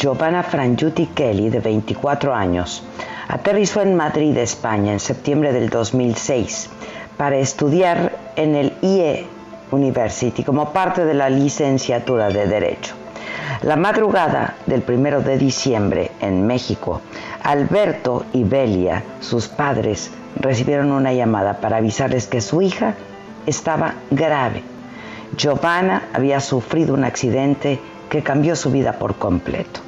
Giovanna Frangiuti Kelly, de 24 años, aterrizó en Madrid, España, en septiembre del 2006 para estudiar en el IE University como parte de la licenciatura de Derecho. La madrugada del 1 de diciembre en México, Alberto y Belia, sus padres, recibieron una llamada para avisarles que su hija estaba grave Giovanna había sufrido un accidente que cambió su vida por completo.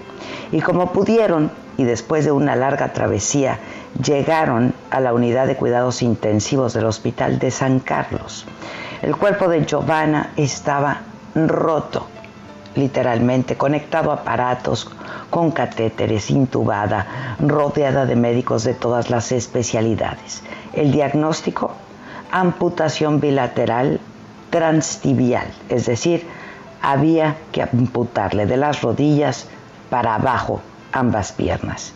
Y como pudieron, y después de una larga travesía, llegaron a la unidad de cuidados intensivos del Hospital de San Carlos. El cuerpo de Giovanna estaba roto, literalmente, conectado a aparatos, con catéteres, intubada, rodeada de médicos de todas las especialidades. El diagnóstico, amputación bilateral transtibial, es decir, había que amputarle de las rodillas para abajo ambas piernas.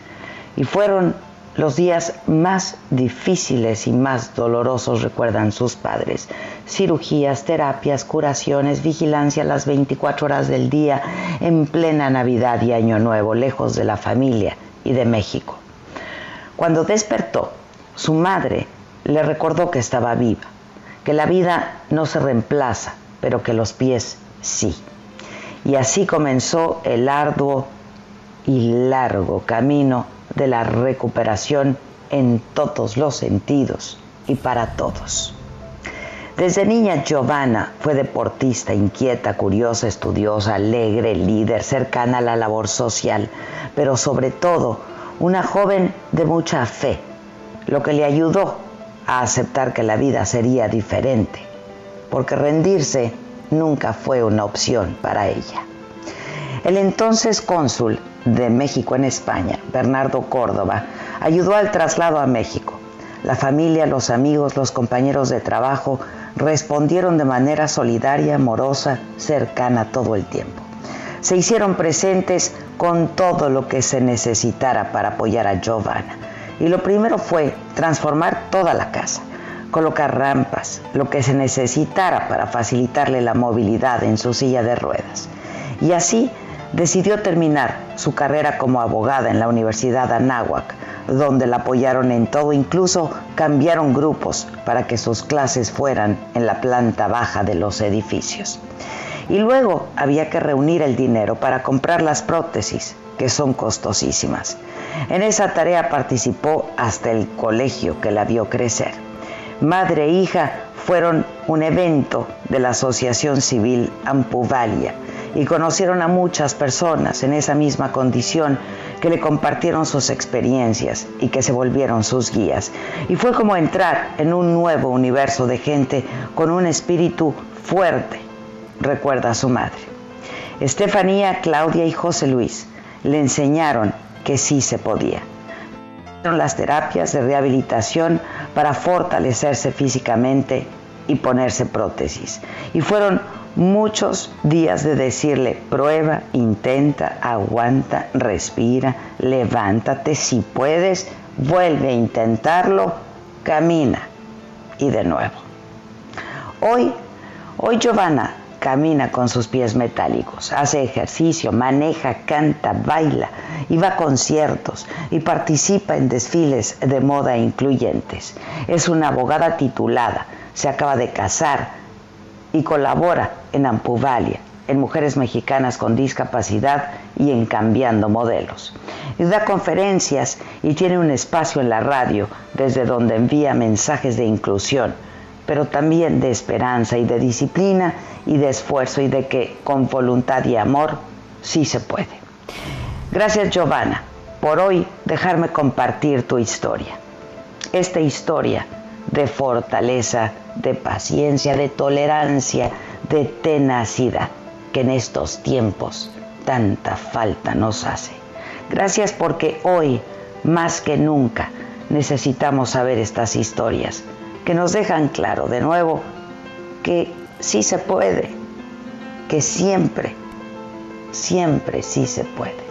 Y fueron los días más difíciles y más dolorosos, recuerdan sus padres. Cirugías, terapias, curaciones, vigilancia las 24 horas del día en plena Navidad y Año Nuevo, lejos de la familia y de México. Cuando despertó, su madre le recordó que estaba viva que la vida no se reemplaza, pero que los pies sí. Y así comenzó el arduo y largo camino de la recuperación en todos los sentidos y para todos. Desde niña Giovanna fue deportista, inquieta, curiosa, estudiosa, alegre, líder, cercana a la labor social, pero sobre todo una joven de mucha fe, lo que le ayudó a aceptar que la vida sería diferente, porque rendirse nunca fue una opción para ella. El entonces cónsul de México en España, Bernardo Córdoba, ayudó al traslado a México. La familia, los amigos, los compañeros de trabajo respondieron de manera solidaria, amorosa, cercana todo el tiempo. Se hicieron presentes con todo lo que se necesitara para apoyar a Giovanna y lo primero fue transformar toda la casa, colocar rampas, lo que se necesitara para facilitarle la movilidad en su silla de ruedas. Y así decidió terminar su carrera como abogada en la Universidad Anáhuac, donde la apoyaron en todo, incluso cambiaron grupos para que sus clases fueran en la planta baja de los edificios. Y luego había que reunir el dinero para comprar las prótesis, que son costosísimas. En esa tarea participó hasta el colegio que la vio crecer. Madre e hija fueron un evento de la Asociación Civil Ampuvalia y conocieron a muchas personas en esa misma condición que le compartieron sus experiencias y que se volvieron sus guías. Y fue como entrar en un nuevo universo de gente con un espíritu fuerte, recuerda a su madre. Estefanía, Claudia y José Luis le enseñaron que sí se podía. Las terapias de rehabilitación para fortalecerse físicamente y ponerse prótesis. Y fueron muchos días de decirle, prueba, intenta, aguanta, respira, levántate, si puedes, vuelve a intentarlo, camina. Y de nuevo. Hoy, Hoy Giovanna camina con sus pies metálicos, hace ejercicio, maneja, canta, baila y va a conciertos y participa en desfiles de moda incluyentes. Es una abogada titulada, se acaba de casar y colabora en Ampuvalia, en Mujeres Mexicanas con Discapacidad y en Cambiando Modelos. Y da conferencias y tiene un espacio en la radio desde donde envía mensajes de inclusión pero también de esperanza y de disciplina y de esfuerzo y de que con voluntad y amor sí se puede. Gracias Giovanna por hoy dejarme compartir tu historia. Esta historia de fortaleza, de paciencia, de tolerancia, de tenacidad que en estos tiempos tanta falta nos hace. Gracias porque hoy, más que nunca, necesitamos saber estas historias que nos dejan claro de nuevo que sí se puede, que siempre, siempre sí se puede.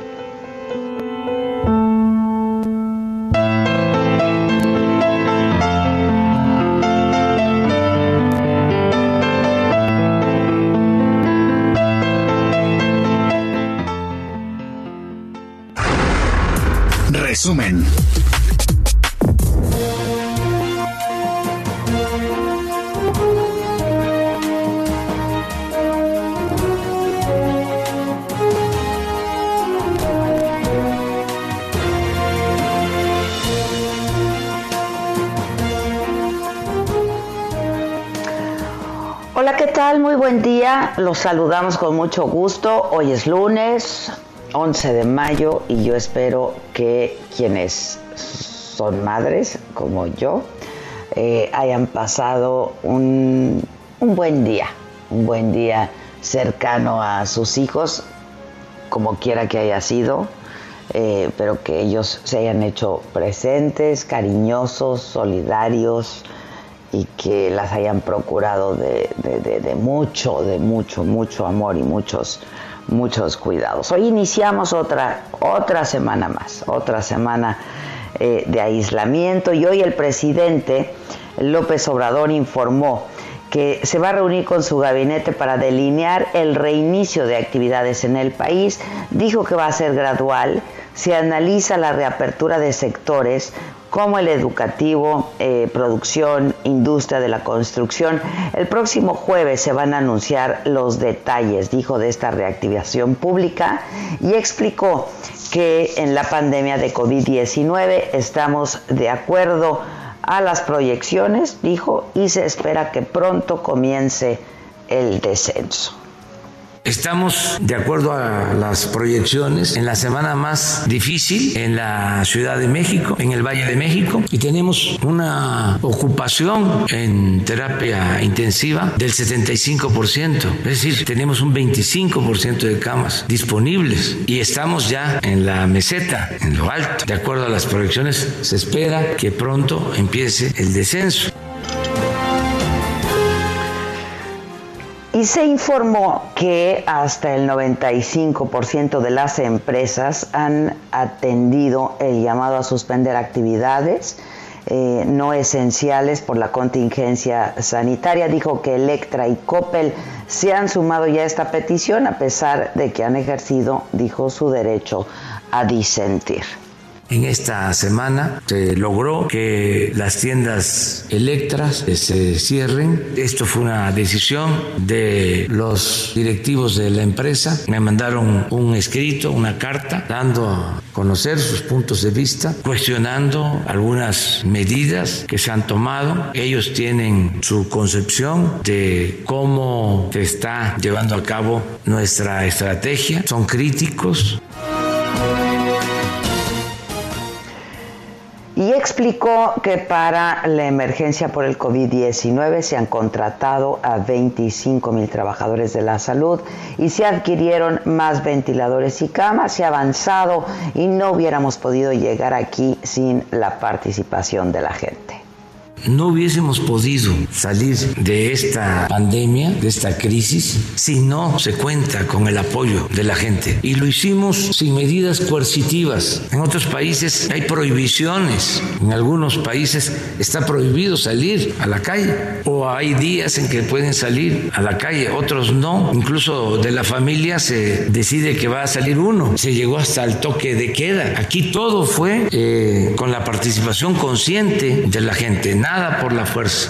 Resumen. tal? Muy buen día. Los saludamos con mucho gusto. Hoy es lunes 11 de mayo y yo espero que quienes son madres como yo eh, hayan pasado un, buen día, un buen día cercano a sus hijos, como quiera que haya sido, eh, pero que ellos se hayan hecho presentes, cariñosos, solidarios, y que las hayan procurado de, mucho, de mucho, mucho amor y muchos, muchos cuidados. Hoy iniciamos otra, otra semana más, otra semana eh, de aislamiento y hoy el presidente López Obrador informó que se va a reunir con su gabinete para delinear el reinicio de actividades en el país. Dijo que va a ser gradual. Se analiza la reapertura de sectores como el educativo, eh, producción, industria de la construcción. El próximo jueves se van a anunciar los detalles, dijo, de esta reactivación pública y explicó que en la pandemia de COVID-19 estamos de acuerdo a las proyecciones, dijo, y se espera que pronto comience el descenso. Estamos, de acuerdo a las proyecciones, en la semana más difícil en la Ciudad de México, en el Valle de México, y tenemos una ocupación en terapia intensiva del 75%. Es decir, tenemos un 25% de camas disponibles y estamos ya en la meseta, en lo alto. De acuerdo a las proyecciones, se espera que pronto empiece el descenso. Se informó que hasta el 95% de las empresas han atendido el llamado a suspender actividades eh, no esenciales por la contingencia sanitaria. Dijo que Electra y Coppel se han sumado ya a esta petición a pesar de que han ejercido, dijo, su derecho a disentir. En esta semana se logró que las tiendas Electras se cierren. Esto fue una decisión de los directivos de la empresa. Me mandaron un escrito, una carta, dando a conocer sus puntos de vista, cuestionando algunas medidas que se han tomado. Ellos tienen su concepción de cómo se está llevando a cabo nuestra estrategia. Son críticos explicó que para la emergencia por el COVID-19 se han contratado a 25 mil trabajadores de la salud y se adquirieron más ventiladores y camas, se ha avanzado y no hubiéramos podido llegar aquí sin la participación de la gente. No hubiésemos podido salir de esta pandemia, de esta crisis, si no se cuenta con el apoyo de la gente. Y lo hicimos sin medidas coercitivas. En otros países hay prohibiciones. En algunos países está prohibido salir a la calle. O hay días en que pueden salir a la calle, otros no. Incluso de la familia se decide que va a salir uno. Se llegó hasta el toque de queda. Aquí todo fue eh, con la participación consciente de la gente, nada por la fuerza.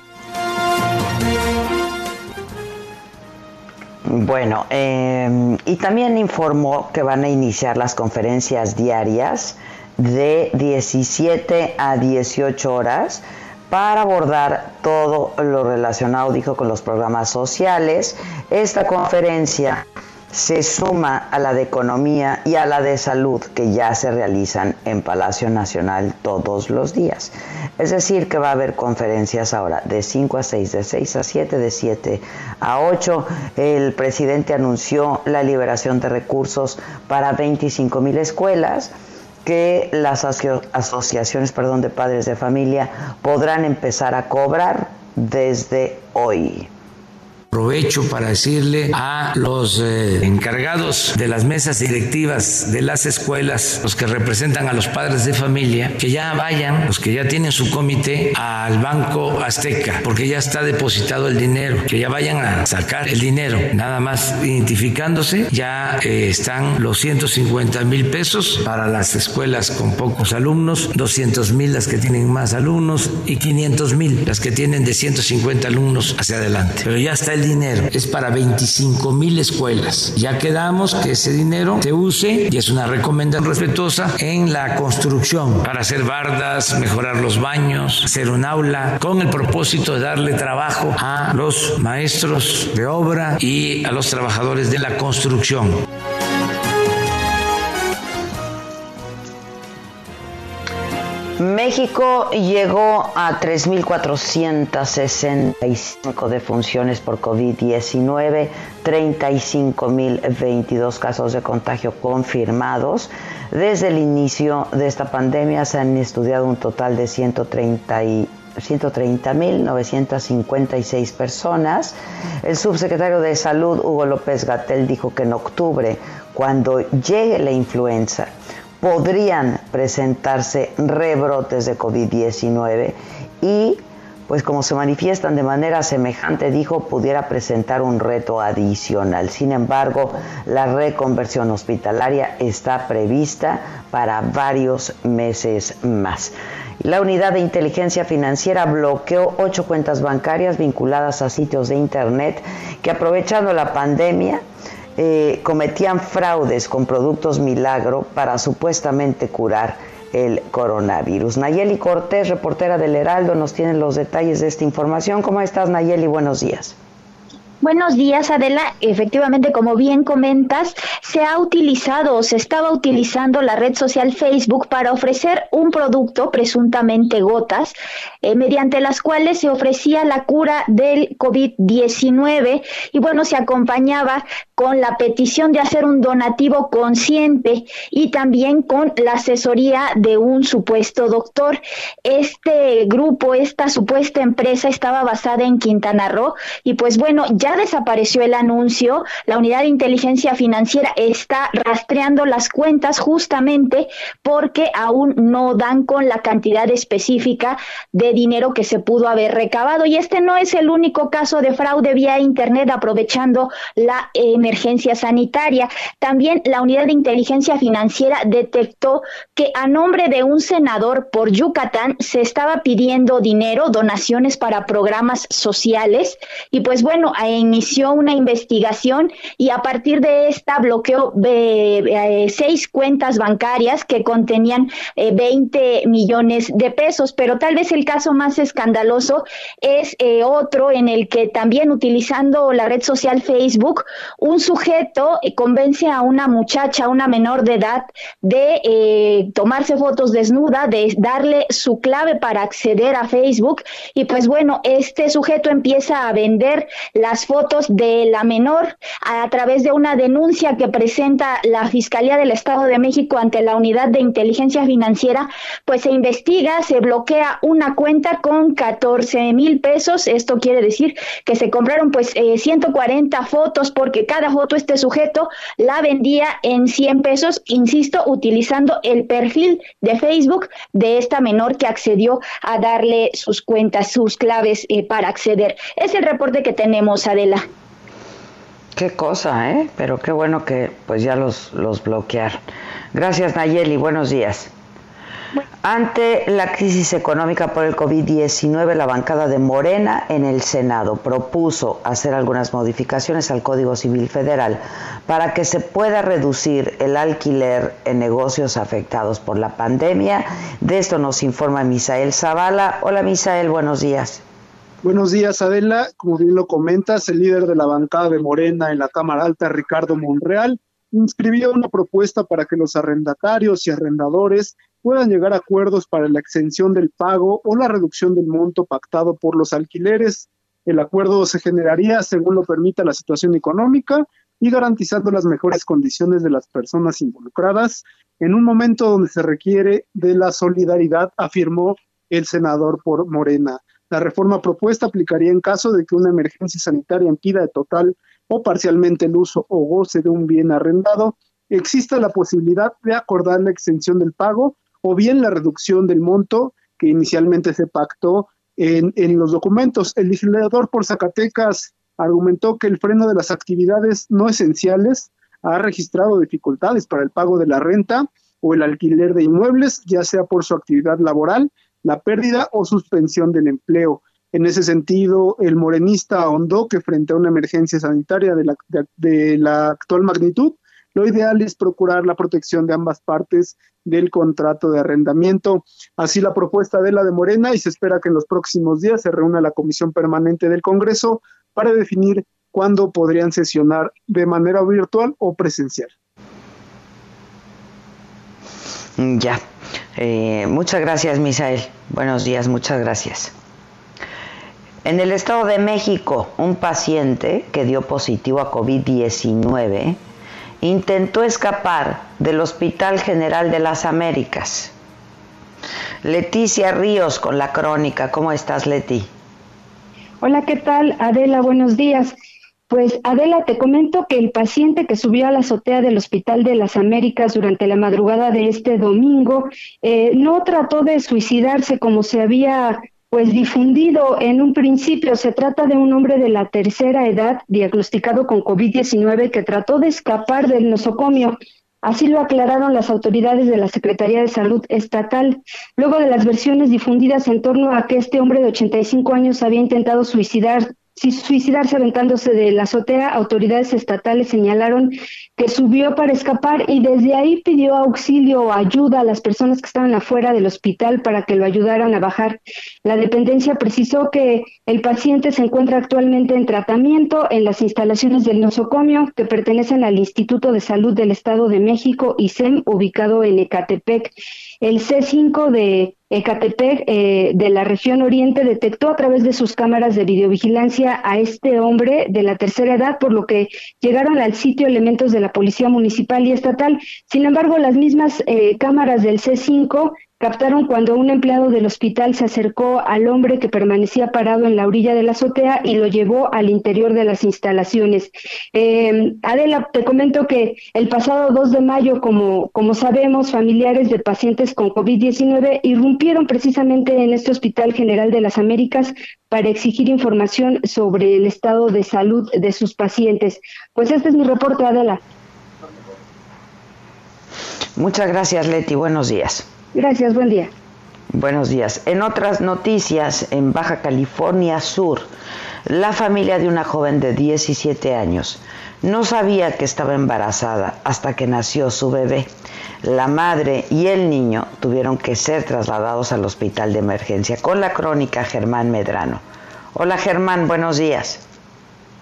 Bueno, eh, y también informó que van a iniciar las conferencias diarias de 17 a 18 horas para abordar todo lo relacionado, dijo, con los programas sociales. Esta conferencia se suma a la de Economía y a la de Salud que ya se realizan en Palacio Nacional todos los días. Es decir, que va a haber conferencias ahora de 5 a 6, de 6 a 7, de 7 a 8. El presidente anunció la liberación de recursos para 25 mil escuelas que las asociaciones perdón, de padres de familia podrán empezar a cobrar desde hoy. Aprovecho para decirle a los eh, encargados de las mesas directivas de las escuelas, los que representan a los padres de familia, que ya vayan, los que ya tienen su comité, al Banco Azteca, porque ya está depositado el dinero, que ya vayan a sacar el dinero, nada más identificándose, ya eh, están los 150 mil pesos para las escuelas con pocos alumnos, 200 mil las que tienen más alumnos y 500 mil las que tienen de 150 alumnos hacia adelante. Pero ya está el dinero es para 25 mil escuelas. Ya quedamos que ese dinero se use, y es una recomendación respetuosa, en la construcción, para hacer bardas, mejorar los baños, hacer un aula, con el propósito de darle trabajo a los maestros de obra y a los trabajadores de la construcción. México llegó a 3.465 defunciones por COVID-19, 35.022 casos de contagio confirmados. Desde el inicio de esta pandemia se han estudiado un total de 130.956 personas. El subsecretario de Salud, Hugo López Gatel, dijo que en octubre, cuando llegue la influenza, podrían presentarse rebrotes de COVID-19 y pues como se manifiestan de manera semejante, dijo, pudiera presentar un reto adicional. Sin embargo, la reconversión hospitalaria está prevista para varios meses más. La unidad de inteligencia financiera bloqueó ocho cuentas bancarias vinculadas a sitios de Internet que aprovechando la pandemia eh, cometían fraudes con productos milagro para supuestamente curar el coronavirus. Nayeli Cortés, reportera del Heraldo, nos tiene los detalles de esta información. ¿Cómo estás, Nayeli? Buenos días. Buenos días, Adela. Efectivamente, como bien comentas, se ha utilizado o se estaba utilizando la red social Facebook para ofrecer un producto, presuntamente gotas, eh, mediante las cuales se ofrecía la cura del COVID-19 y bueno, se acompañaba con la petición de hacer un donativo consciente y también con la asesoría de un supuesto doctor. Este grupo, esta supuesta empresa estaba basada en Quintana Roo y pues bueno, ya desapareció el anuncio, la unidad de inteligencia financiera está rastreando las cuentas justamente porque aún no dan con la cantidad específica de dinero que se pudo haber recabado. Y este no es el único caso de fraude vía Internet aprovechando la emergencia sanitaria. También la unidad de inteligencia financiera detectó que a nombre de un senador por Yucatán se estaba pidiendo dinero, donaciones para programas sociales. Y pues bueno, en inició una investigación y a partir de esta bloqueó eh, seis cuentas bancarias que contenían 20 eh, millones de pesos, pero tal vez el caso más escandaloso es eh, otro en el que también utilizando la red social Facebook, un sujeto convence a una muchacha, una menor de edad, de tomarse fotos desnuda, de darle su clave para acceder a Facebook. Y pues bueno, este sujeto empieza a vender las fotos de la menor a través de una denuncia que presenta la Fiscalía del Estado de México ante la Unidad de Inteligencia Financiera, pues se investiga, se bloquea una cuenta con 14 mil pesos. Esto quiere decir que se compraron pues 140 eh, fotos porque cada foto este sujeto la vendía en 100 pesos, insisto, utilizando el perfil de Facebook de esta menor que accedió a darle sus cuentas, sus claves eh, para acceder. Es el reporte que tenemos, Qué cosa, ¿eh? Pero qué bueno que pues ya los, los bloquearon. Gracias, Nayeli. Buenos días. Ante la crisis económica por el COVID-19, la bancada de Morena en el Senado propuso hacer algunas modificaciones al Código Civil Federal para que se pueda reducir el alquiler en negocios afectados por la pandemia. De esto nos informa Misael Zavala. Hola Misael, buenos días. Buenos días, Adela. Como bien lo comentas, el líder de la bancada de Morena en la Cámara Alta, Ricardo Monreal, inscribió una propuesta para que los arrendatarios y arrendadores puedan llegar a acuerdos para la exención del pago o la reducción del monto pactado por los alquileres. El acuerdo se generaría según lo permita la situación económica y garantizando las mejores condiciones de las personas involucradas en un momento donde se requiere de la solidaridad, afirmó el senador por Morena. La reforma propuesta aplicaría en caso de que una emergencia sanitaria impida total o parcialmente el uso o goce de un bien arrendado, exista la posibilidad de acordar la exención del pago o bien la reducción del monto que inicialmente se pactó en, los documentos. El legislador por Zacatecas argumentó que el freno de las actividades no esenciales ha registrado dificultades para el pago de la renta o el alquiler de inmuebles, ya sea por su actividad laboral, la pérdida o suspensión del empleo. En ese sentido, el morenista ahondó que frente a una emergencia sanitaria de la, de la actual magnitud, lo ideal es procurar la protección de ambas partes del contrato de arrendamiento. Así la propuesta de la de Morena y se espera que en los próximos días se reúna la Comisión Permanente del Congreso para definir cuándo podrían sesionar de manera virtual o presencial. Ya. Eh, muchas gracias, Misael. Buenos días, muchas gracias. En el Estado de México, un paciente que dio positivo a COVID-19 intentó escapar del Hospital General de las Américas. Leticia Ríos con la crónica. ¿Cómo estás, Leti? Hola, ¿qué tal? Adela, buenos días. Pues Adela, te comento que el paciente que subió a la azotea del Hospital de las Américas durante la madrugada de este domingo eh, no trató de suicidarse como se había pues difundido en un principio. Se trata de un hombre de la tercera edad diagnosticado con COVID-19 que trató de escapar del nosocomio. Así lo aclararon las autoridades de la Secretaría de Salud Estatal, luego de las versiones difundidas en torno a que este hombre de 85 años había intentado suicidar suicidarse aventándose de la azotea, autoridades estatales señalaron que subió para escapar y desde ahí pidió auxilio o ayuda a las personas que estaban afuera del hospital para que lo ayudaran a bajar. La dependencia precisó que el paciente se encuentra actualmente en tratamiento en las instalaciones del nosocomio que pertenecen al Instituto de Salud del Estado de México, ISEM, ubicado en Ecatepec. El C5 de Ecatepec, eh, de la región oriente, detectó a través de sus cámaras de videovigilancia a este hombre de la tercera edad, por lo que llegaron al sitio elementos de la Policía Municipal y Estatal. Sin embargo, las mismas eh, cámaras del C5 captaron cuando un empleado del hospital se acercó al hombre que permanecía parado en la orilla de la azotea y lo llevó al interior de las instalaciones. Eh, Adela, te comento que el pasado 2 de mayo, como, como sabemos, familiares de pacientes con COVID-19 irrumpieron precisamente en este Hospital General de las Américas para exigir información sobre el estado de salud de sus pacientes. Pues este es mi reporte, Adela. Muchas gracias, Leti. Buenos días. Gracias, buen día. Buenos días. En otras noticias, en Baja California Sur, la familia de una joven de 17 años no sabía que estaba embarazada hasta que nació su bebé. La madre y el niño tuvieron que ser trasladados al hospital de emergencia con la crónica Germán Medrano. Hola Germán, buenos días.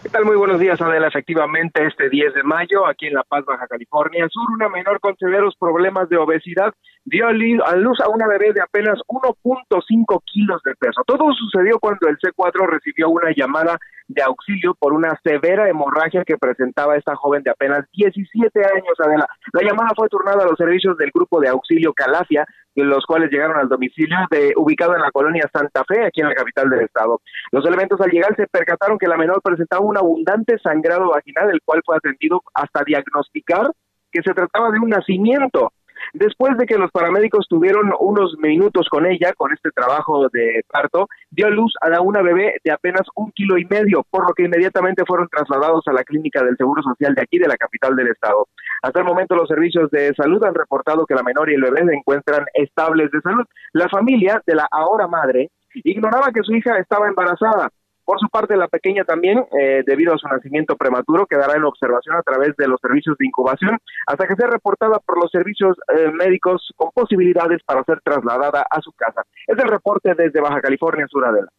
¿Qué tal? Muy buenos días, Adela. Efectivamente, este 10 de mayo, aquí en La Paz, Baja California Sur, una menor con severos problemas de obesidad dio a luz a una bebé de apenas 1.5 kilos de peso. Todo sucedió cuando el C4 recibió una llamada de auxilio por una severa hemorragia que presentaba esta joven de apenas 17 años. Adela. La llamada fue turnada a los servicios del grupo de auxilio Calafia, los cuales llegaron al domicilio de, ubicado en la colonia Santa Fe, aquí en la capital del estado. Los elementos al llegar se percataron que la menor presentaba un abundante sangrado vaginal, el cual fue atendido hasta diagnosticar que se trataba de un nacimiento. Después de que los paramédicos tuvieron unos minutos con ella, con este trabajo de parto, dio luz a una bebé de apenas un kilo y medio, por lo que inmediatamente fueron trasladados a la clínica del Seguro Social de aquí, de la capital del estado. Hasta el momento los servicios de salud han reportado que la menor y el bebé se encuentran estables de salud. La familia de la ahora madre ignoraba que su hija estaba embarazada por su parte, la pequeña también, eh, debido a su nacimiento prematuro, quedará en observación a través de los servicios de incubación hasta que sea reportada por los servicios eh, médicos con posibilidades para ser trasladada a su casa. Es el reporte desde Baja California Sur, Adela.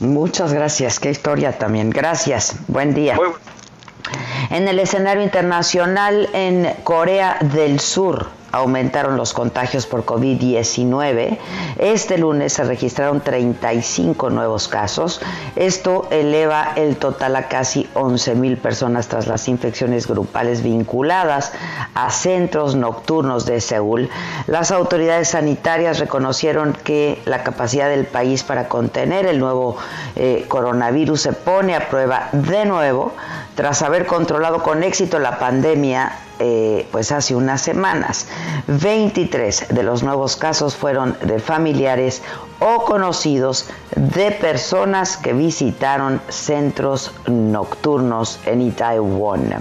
Muchas gracias, qué historia también. Gracias, buen día. En el escenario internacional en Corea del Sur, aumentaron los contagios por COVID-19. Este lunes se registraron 35 nuevos casos. Esto eleva el total a casi 11 mil personas tras las infecciones grupales vinculadas a centros nocturnos de Seúl. Las autoridades sanitarias reconocieron que la capacidad del país para contener el nuevo eh, coronavirus se pone a prueba de nuevo tras haber controlado con éxito la pandemia eh, pues hace unas semanas. 23 de los nuevos casos fueron de familiares o conocidos de personas que visitaron centros nocturnos en Itaewon.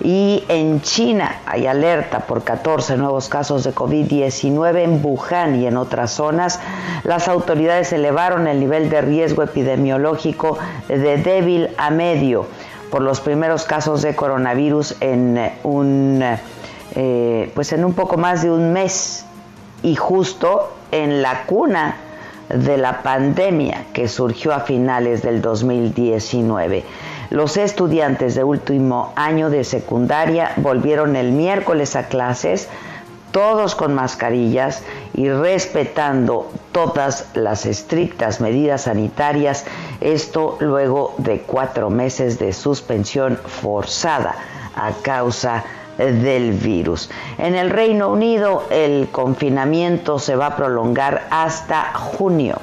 Y en China hay alerta por 14 nuevos casos de COVID-19 en Wuhan y en otras zonas. Las autoridades elevaron el nivel de riesgo epidemiológico de débil a medio por los primeros casos de coronavirus en un eh, pues en un poco más de un mes y justo en la cuna de la pandemia que surgió a finales del 2019. Los estudiantes de último año de secundaria volvieron el miércoles a clases todos con mascarillas y respetando todas las estrictas medidas sanitarias, esto luego de cuatro meses de suspensión forzada a causa del virus. En el Reino Unido el confinamiento se va a prolongar hasta junio.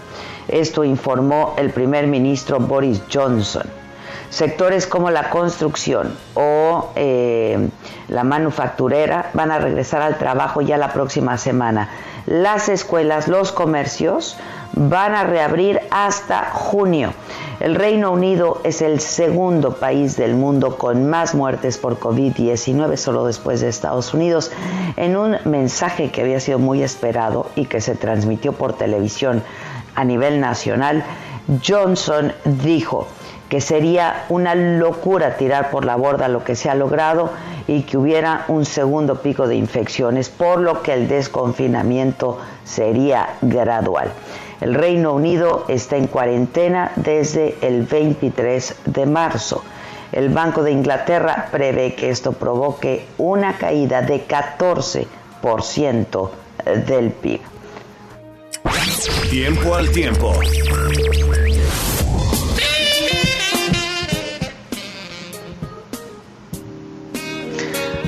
Esto informó el primer ministro Boris Johnson. Sectores como la construcción o eh, la manufacturera van a regresar al trabajo ya la próxima semana. Las escuelas, los comercios van a reabrir hasta junio. El Reino Unido es el segundo país del mundo con más muertes por COVID-19, solo después de Estados Unidos. En un mensaje que había sido muy esperado y que se transmitió por televisión a nivel nacional, Johnson dijo, que sería una locura tirar por la borda lo que se ha logrado y que hubiera un segundo pico de infecciones, por lo que el desconfinamiento sería gradual. El Reino Unido está en cuarentena desde el 23 de marzo. El Banco de Inglaterra prevé que esto provoque una caída de 14% del PIB. Tiempo al tiempo.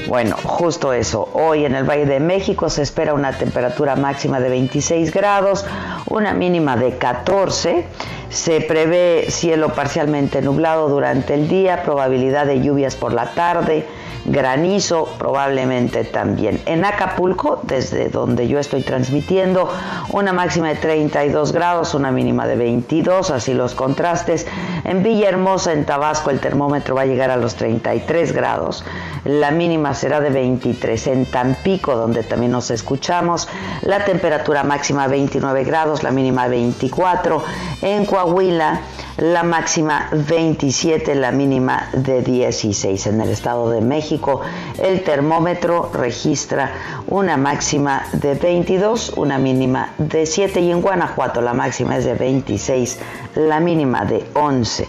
Bueno, justo eso. Hoy en el Valle de México se espera una temperatura máxima de 26 grados, una mínima de 14. Se prevé cielo parcialmente nublado durante el día, probabilidad de lluvias por la tarde granizo probablemente también. En Acapulco, desde donde yo estoy transmitiendo, una máxima de 32 grados, una mínima de 22, así los contrastes. En Villahermosa, en Tabasco, el termómetro va a llegar a los 33 grados, la mínima será de 23. En Tampico, donde también nos escuchamos, la temperatura máxima 29 grados, la mínima 24. En Coahuila, la máxima 27, la mínima de 16. En el Estado de México el termómetro registra una máxima de 22, una mínima de 7 y en Guanajuato la máxima es de 26, la mínima de 11.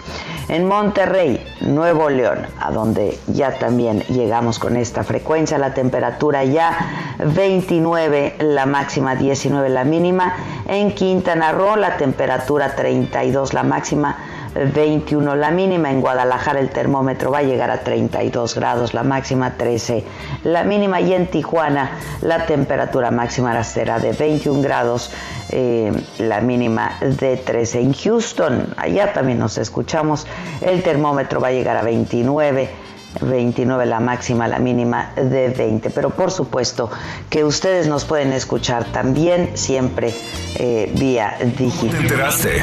En Monterrey, Nuevo León, a donde ya también llegamos con esta frecuencia, la temperatura ya 29, la máxima 19, la mínima. En Quintana Roo, la temperatura 32, la máxima 21 la mínima, en Guadalajara el termómetro va a llegar a 32 grados, la máxima 13 la mínima y en Tijuana la temperatura máxima será de 21 grados, eh, la mínima de 13. En Houston, allá también nos escuchamos, el termómetro va a llegar a 29. 29 la máxima, la mínima de 20. Pero por supuesto que ustedes nos pueden escuchar también siempre eh, vía digital. ¿Te enteraste?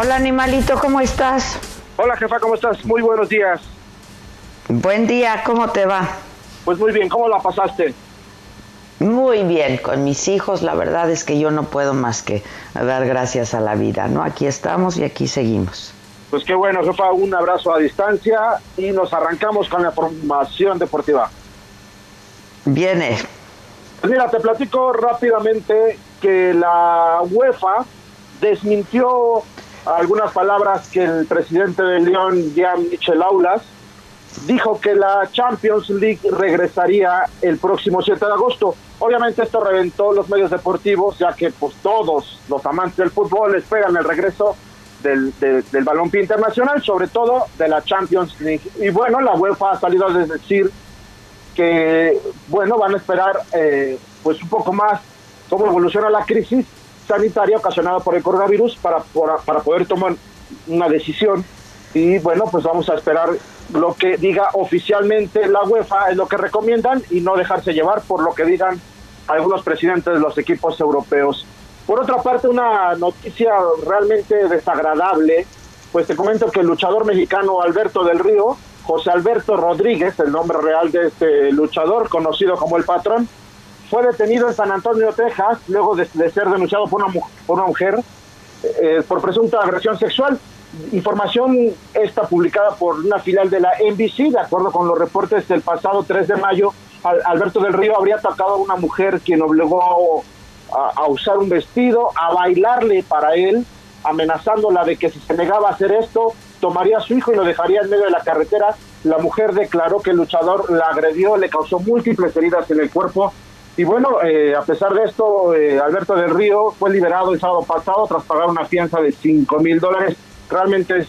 Hola animalito, ¿cómo estás? Hola jefa, ¿cómo estás? Muy buenos días. Buen día, ¿cómo te va? Pues muy bien, ¿cómo la pasaste? Muy bien, con mis hijos la verdad es que yo no puedo más que dar gracias a la vida, ¿no? Aquí estamos y aquí seguimos. Pues qué bueno, jefa, un abrazo a distancia y nos arrancamos con la formación deportiva. Viene. Pues mira, te platico rápidamente que la UEFA desmintió algunas palabras que el presidente de León, Jean Michel Aulas, dijo que la Champions League regresaría el próximo 7 de agosto. Obviamente esto reventó los medios deportivos, ya que pues todos los amantes del fútbol esperan el regreso del, del, del balompié internacional, sobre todo de la Champions League. Y bueno, la UEFA ha salido a decir que, bueno, van a esperar eh, pues un poco más cómo evoluciona la crisis sanitaria ocasionada por el coronavirus para, para, poder tomar una decisión. Y bueno, pues vamos a esperar lo que diga oficialmente la UEFA, es lo que recomiendan y no dejarse llevar por lo que digan algunos presidentes de los equipos europeos. Por otra parte, una noticia realmente desagradable, pues te comento que el luchador mexicano Alberto del Río, José Alberto Rodríguez, el nombre real de este luchador, conocido como el patrón, fue detenido en San Antonio, Texas, luego de, ser denunciado por una, por una mujer eh, por presunta agresión sexual. Información esta publicada por una filial de la NBC, de acuerdo con los reportes del pasado 3 de mayo, Alberto del Río habría atacado a una mujer quien obligó a, usar un vestido, a bailarle para él, amenazándola de que si se negaba a hacer esto, tomaría a su hijo y lo dejaría en medio de la carretera. La mujer declaró que el luchador la agredió, le causó múltiples heridas en el cuerpo y bueno, eh, a pesar de esto, eh, Alberto del Río fue liberado el sábado pasado tras pagar una fianza de 5 mil dólares. Realmente es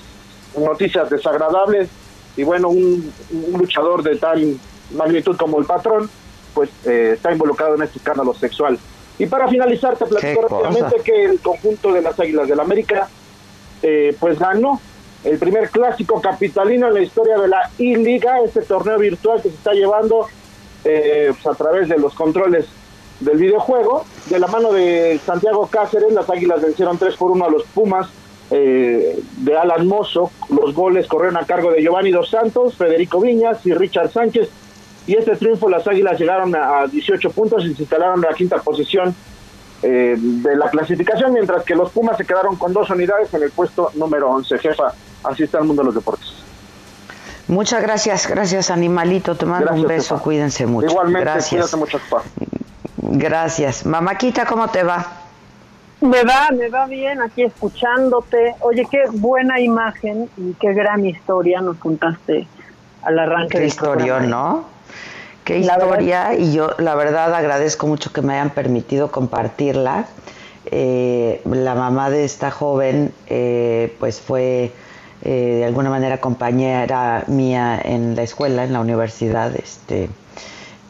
noticias desagradables. Y bueno, un, un, luchador de tal magnitud como el patrón, pues eh, está involucrado en este escándalo sexual. Y para finalizar, te platico rápidamente que el conjunto de las Águilas del la América, eh, pues ganó el primer clásico capitalino en la historia de la I-Liga, este torneo virtual que se está llevando eh, pues a través de los controles del videojuego. De la mano de Santiago Cáceres, las Águilas vencieron 3 por 1 a los Pumas eh, de Alan Mozo. Los goles corrieron a cargo de Giovanni Dos Santos, Federico Viñas y Richard Sánchez. Y este triunfo, las Águilas llegaron a 18 puntos y se instalaron en la quinta posición eh, de la clasificación, mientras que los Pumas se quedaron con dos unidades en el puesto número 11. Jefa, así está el mundo de los deportes. Muchas gracias, gracias animalito, te mando gracias, un beso, papá. cuídense mucho. Igualmente, gracias. cuídate mucho, papá. Gracias. Mamáquita, ¿cómo te va? Me va, me va bien aquí escuchándote. Oye, qué buena imagen y qué gran historia nos contaste al arranque qué historia. ¿no? Qué historia y yo la verdad agradezco mucho que me hayan permitido compartirla. Eh, la mamá de esta joven eh, pues fue eh, de alguna manera compañera mía en la escuela, en la universidad. Este,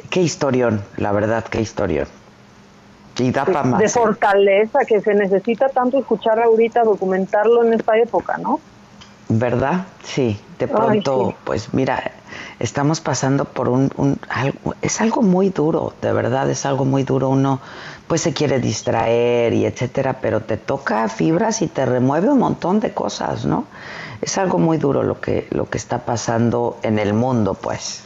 qué historión, la verdad, qué historión. Y da para más. De ¿eh? fortaleza, que se necesita tanto escuchar ahorita, documentarlo en esta época, ¿no? ¿Verdad? Sí, de pronto, pues mira, estamos pasando por un, un algo, es algo muy duro, de verdad, es algo muy duro. Uno pues se quiere distraer y etcétera, pero te toca fibras y te remueve un montón de cosas, ¿no? Es algo muy duro lo que, lo que está pasando en el mundo, pues.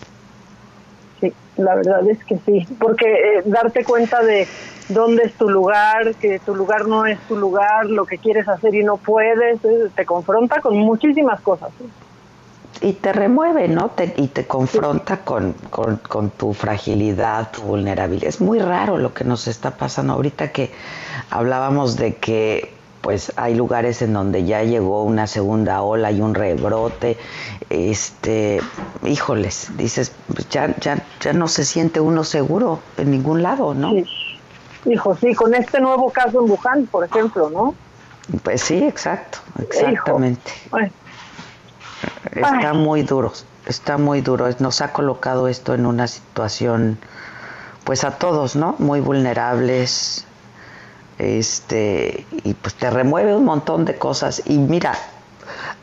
Sí, la verdad es que sí, porque eh, darte cuenta de dónde es tu lugar, que tu lugar no es tu lugar, lo que quieres hacer y no puedes, eh, te confronta con muchísimas cosas. Y te remueve, ¿no? Te, y te confronta con, con, con, tu fragilidad, tu vulnerabilidad. Es muy raro lo que nos está pasando ahorita que hablábamos de que pues hay lugares en donde ya llegó una segunda ola y un rebrote, este, híjoles, dices, pues ya, ya, ya no se siente uno seguro en ningún lado, ¿no? Sí. Hijo, sí, con este nuevo caso en Wuhan, por ejemplo, ¿no? Pues sí, exacto, exactamente. Está Ay. muy duro, está muy duro. Nos ha colocado esto en una situación, pues a todos, ¿no? Muy vulnerables, este, y pues te remueve un montón de cosas. Y mira,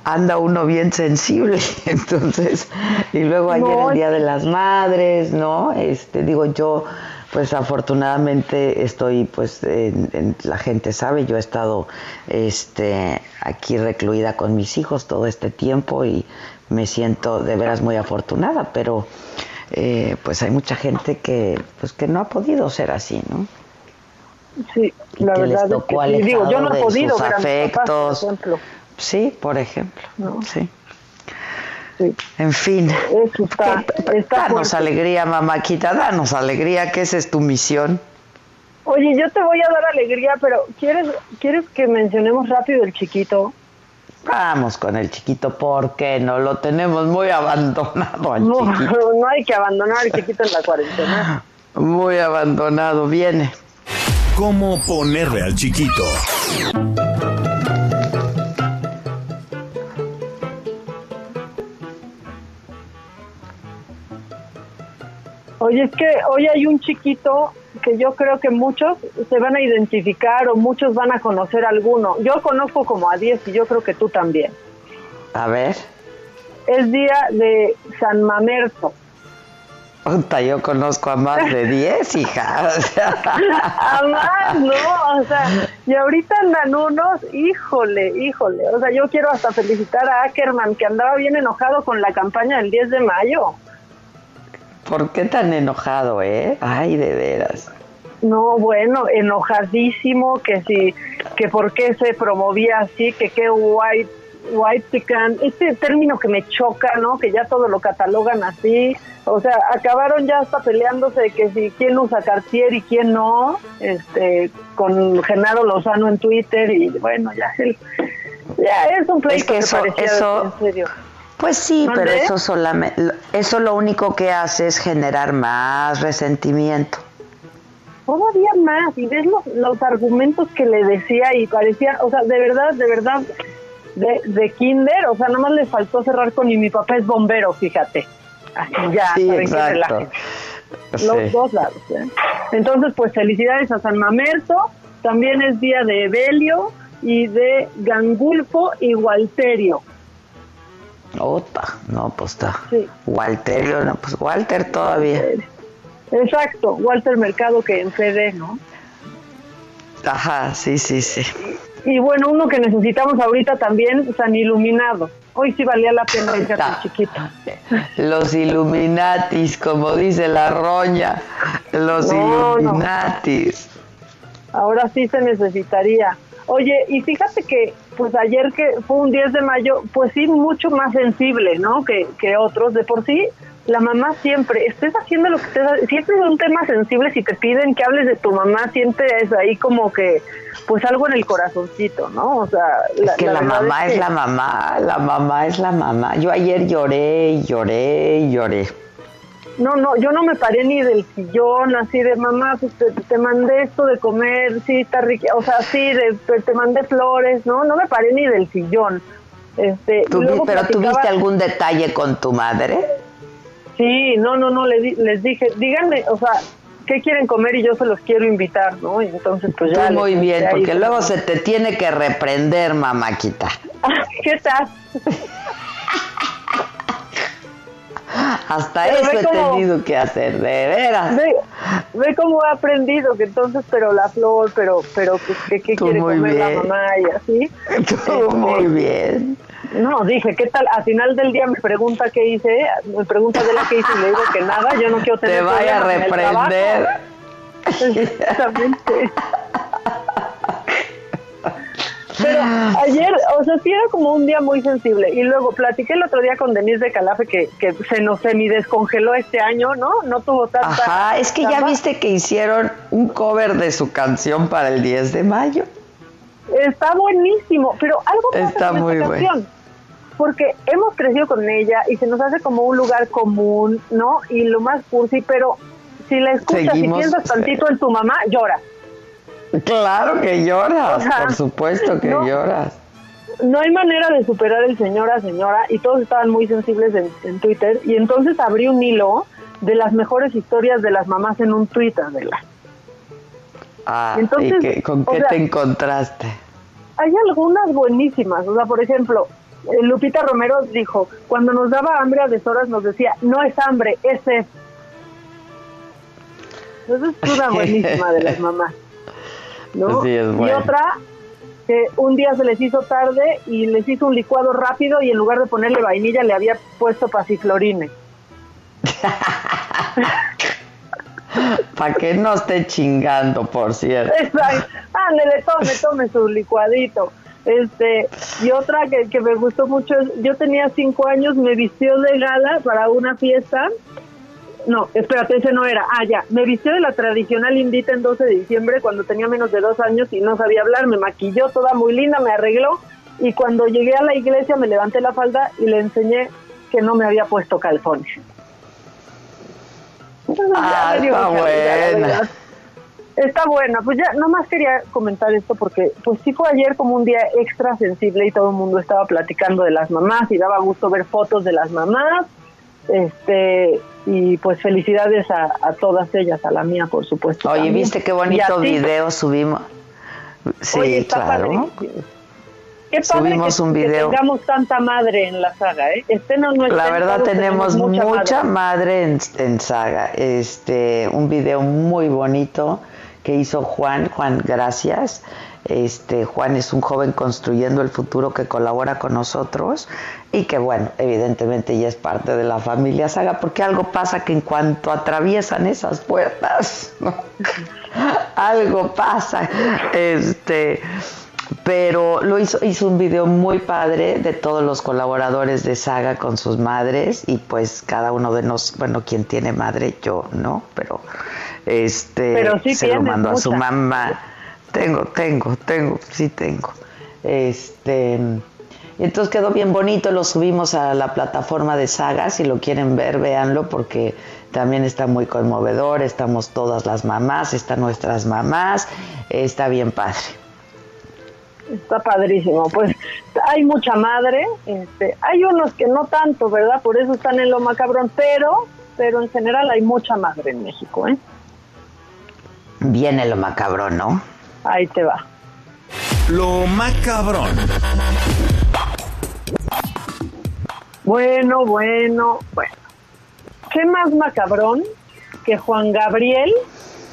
anda uno bien sensible, entonces, y luego ayer no. el Día de las Madres, ¿no? Este, digo yo, pues afortunadamente estoy, pues, en, en, la gente sabe, yo he estado, este, aquí recluida con mis hijos todo este tiempo y me siento de veras muy afortunada, pero, eh, pues hay mucha gente que, pues, que no ha podido ser así, ¿no? Sí, la que verdad les tocó es que, sí, digo, yo no he podido sus ver afectos. papás, por. Sí, por ejemplo. No. Sí. Sí. En fin. Eso está, está danos fuerte. alegría, mamáquita, danos alegría, que esa es tu misión. Oye, yo te voy a dar alegría, pero ¿quieres, ¿quieres que mencionemos rápido el chiquito? Vamos con el chiquito, porque no lo tenemos muy abandonado al No, chiquito. no hay que abandonar al chiquito en la cuarentena. Muy abandonado, viene. ¿Cómo ponerle al chiquito? Oye, es que hoy hay un chiquito que yo creo que muchos se van a identificar o muchos van a conocer alguno. Yo conozco como a 10 y yo creo que tú también. A ver. Es día de San Mamerto. Puta, yo conozco a más de 10, hija. O sea, A más, no, o sea, y ahorita andan unos, híjole, híjole. O sea, yo quiero hasta felicitar a Ackerman que andaba bien enojado con la campaña del 10 de mayo. ¿Por qué tan enojado, eh? Ay, de veras. No, bueno, enojadísimo que si, que por qué se promovía así, que qué white, white chican, este término que me choca, ¿no? Que ya todo lo catalogan así, o sea, acabaron ya hasta peleándose de que si quién usa Cartier y quién no, este, con Genaro Lozano en Twitter y bueno, ya es, ya es un pleito Es que eso- parecía eso- en serio. Pues sí, pero eso solamente, eso lo único que hace es generar más resentimiento. todavía más y ves los, los argumentos que le decía y parecía, o sea, de verdad, de verdad, de, de kinder, o sea, nada más le faltó cerrar con y mi papá es bombero, fíjate. Así ya, Sí, exacto. Los dos lados. ¿eh? Entonces, pues felicidades a San Mamerto, también es día de Evelio y de Gangulfo y Walterio. Ota, no, pues está. Sí. Walterio, no, pues Walter todavía. Exacto, Walter Mercado que en CD, ¿no? Ajá, sí, sí, sí. Y bueno, uno que necesitamos ahorita también, San Iluminado. Hoy sí valía la pena fíjate, Está. chiquito. Los Illuminatis, como dice la roña. Los No, no. Illuminatis. Ahora sí se necesitaría. Oye, y fíjate que pues ayer que fue un 10 de mayo, pues sí mucho más sensible, ¿no? Que, que otros. De por sí, la mamá siempre, estés haciendo lo que estés siempre es un tema sensible. Si te piden que hables de tu mamá, siempre es ahí como que, pues algo en el corazoncito, ¿no? O sea, Es que la, mamá es, que- la mamá, la mamá es la mamá. Yo ayer lloré y lloré y lloré. No, no, yo no me paré ni del sillón, así de mamá, pues te, te mandé esto de comer, sí, está rico, o sea, sí, de, te, te mandé flores, no, no me paré ni del sillón. Este, y ¿Tú vi- luego ¿Pero platicaba- tuviste algún detalle con tu madre? Sí, no, no, no, les, les dije, díganme, o sea, ¿qué quieren comer? Y yo se los quiero invitar, ¿no? Y entonces pues ya... muy bien, porque luego se te tiene que reprender, mamáquita. ¿Qué tal? Hasta eso he tenido que hacer, de veras. Ve, cómo he aprendido que entonces, pero la flor, pero, pero pues, ¿qué, qué quiere comer la mamá y así? Tú muy este, bien. No, dije, ¿qué tal? Al final del día me pregunta qué hice, me pregunta de la que hice y le digo que nada, yo no quiero tener Te vaya a reprender. Exactamente. Pero ayer, o sea, sí era como un día muy sensible. Y luego platiqué el otro día con Denise de Calafe que, que se nos semi descongeló este año, ¿no? No tuvo tanta. Ajá, es que ya viste que hicieron un cover de su canción para el 10 de mayo. Está buenísimo, pero algo pasa Está muy bueno porque hemos crecido con ella y se nos hace como un lugar común, ¿no? Y lo más cursi, pero si la escuchas y piensas tantito en tu mamá, lloras. Claro que lloras, por supuesto que lloras. No hay manera de superar el señora, señora, y todos estaban muy sensibles en, Twitter, y entonces abrí un hilo de las mejores historias de las mamás en un Twitter de la. Ah, entonces, ¿con qué te encontraste? Hay algunas buenísimas, o sea, por ejemplo, eh, Lupita Romero dijo, cuando nos daba hambre a deshoras nos decía, no es hambre, es sed. Esa es una buenísima de las mamás. ¿No? Y otra, que un día se les hizo tarde y les hizo un licuado rápido y en lugar de ponerle vainilla le había puesto pasiflorine. Para que no esté chingando, por cierto. Ándele, tome, tome su licuadito. Este, y otra que, que me gustó mucho es, yo tenía cinco años, me vistió de gala para una fiesta. No, espérate, ese no era. Ah, ya, me vistió de la tradicional indita en 12 de diciembre cuando tenía menos de dos años y no sabía hablar. Me maquilló toda muy linda, me arregló y cuando llegué a la iglesia me levanté la falda y le enseñé que no me había puesto calzones. ah, está buena. Está buena, pues ya nomás quería comentar esto porque pues sí fue ayer como un día extra sensible y todo el mundo estaba platicando de las mamás y daba gusto ver fotos de las mamás. Este, y pues felicidades a, todas ellas, a la mía por supuesto. Oye, ¿viste qué bonito video subimos? Sí, claro. Qué padre Subimos que, un video. tengamos tanta madre en la saga, ¿eh? Este no, la verdad tenemos, mucha, madre, en, en, saga. Este, un video muy bonito que hizo Juan, Juan, gracias. Este, Juan es un joven construyendo el futuro que colabora con nosotros y que bueno, evidentemente ya es parte de la familia Saga, porque algo pasa que en cuanto atraviesan esas puertas, algo pasa. Este, pero lo hizo, hizo un video muy padre de todos los colaboradores de Saga con sus madres y pues cada uno de nosotros, bueno, quien tiene madre, yo no, pero este se lo mandó a su mamá. Tengo, tengo, tengo, sí tengo. Este entonces quedó bien bonito, lo subimos a la plataforma de Saga, si lo quieren ver, véanlo porque también está muy conmovedor, estamos todas las mamás, están nuestras mamás, está bien padre. Está padrísimo, pues hay mucha madre, este, hay unos que no tanto, ¿verdad? Por eso están en lo macabrón, pero, pero en general hay mucha madre en México, ¿eh? Viene lo macabrón, ¿no? Ahí te va. Lo macabrón. Bueno, bueno, bueno. ¿Qué más macabrón que Juan Gabriel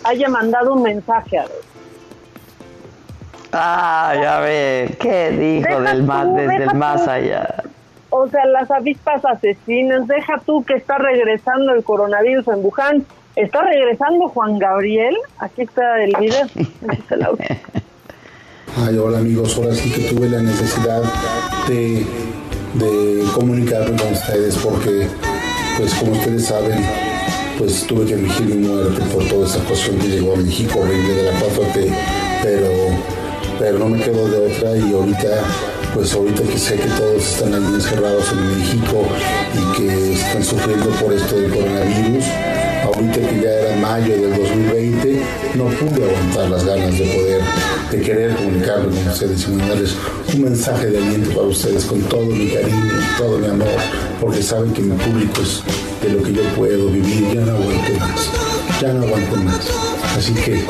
haya mandado un mensaje a él? Ah, ya ver, ¿qué dijo del más, desde el más allá? O sea, las avispas asesinas, deja tú que está regresando el coronavirus en Wuhan Está regresando Juan Gabriel. Aquí está el video. Ay, hola amigos, ahora sí que tuve la necesidad de, comunicarme con ustedes porque, pues como ustedes saben, pues tuve que elegir mi muerte por toda esa cuestión que llegó a México, horrible de la 4T, pero, pero no me quedo de otra y ahorita, pues ahorita que sé que todos están ahí encerrados en México y que están sufriendo por esto del coronavirus, ahorita que ya era mayo del 2020, no pude aguantar las ganas de poder, de querer comunicarme con ustedes y mandarles un mensaje de aliento para ustedes con todo mi cariño, todo mi amor, porque saben que mi público es de lo que yo puedo vivir, ya no aguanto más. ya no aguanto más. Así que,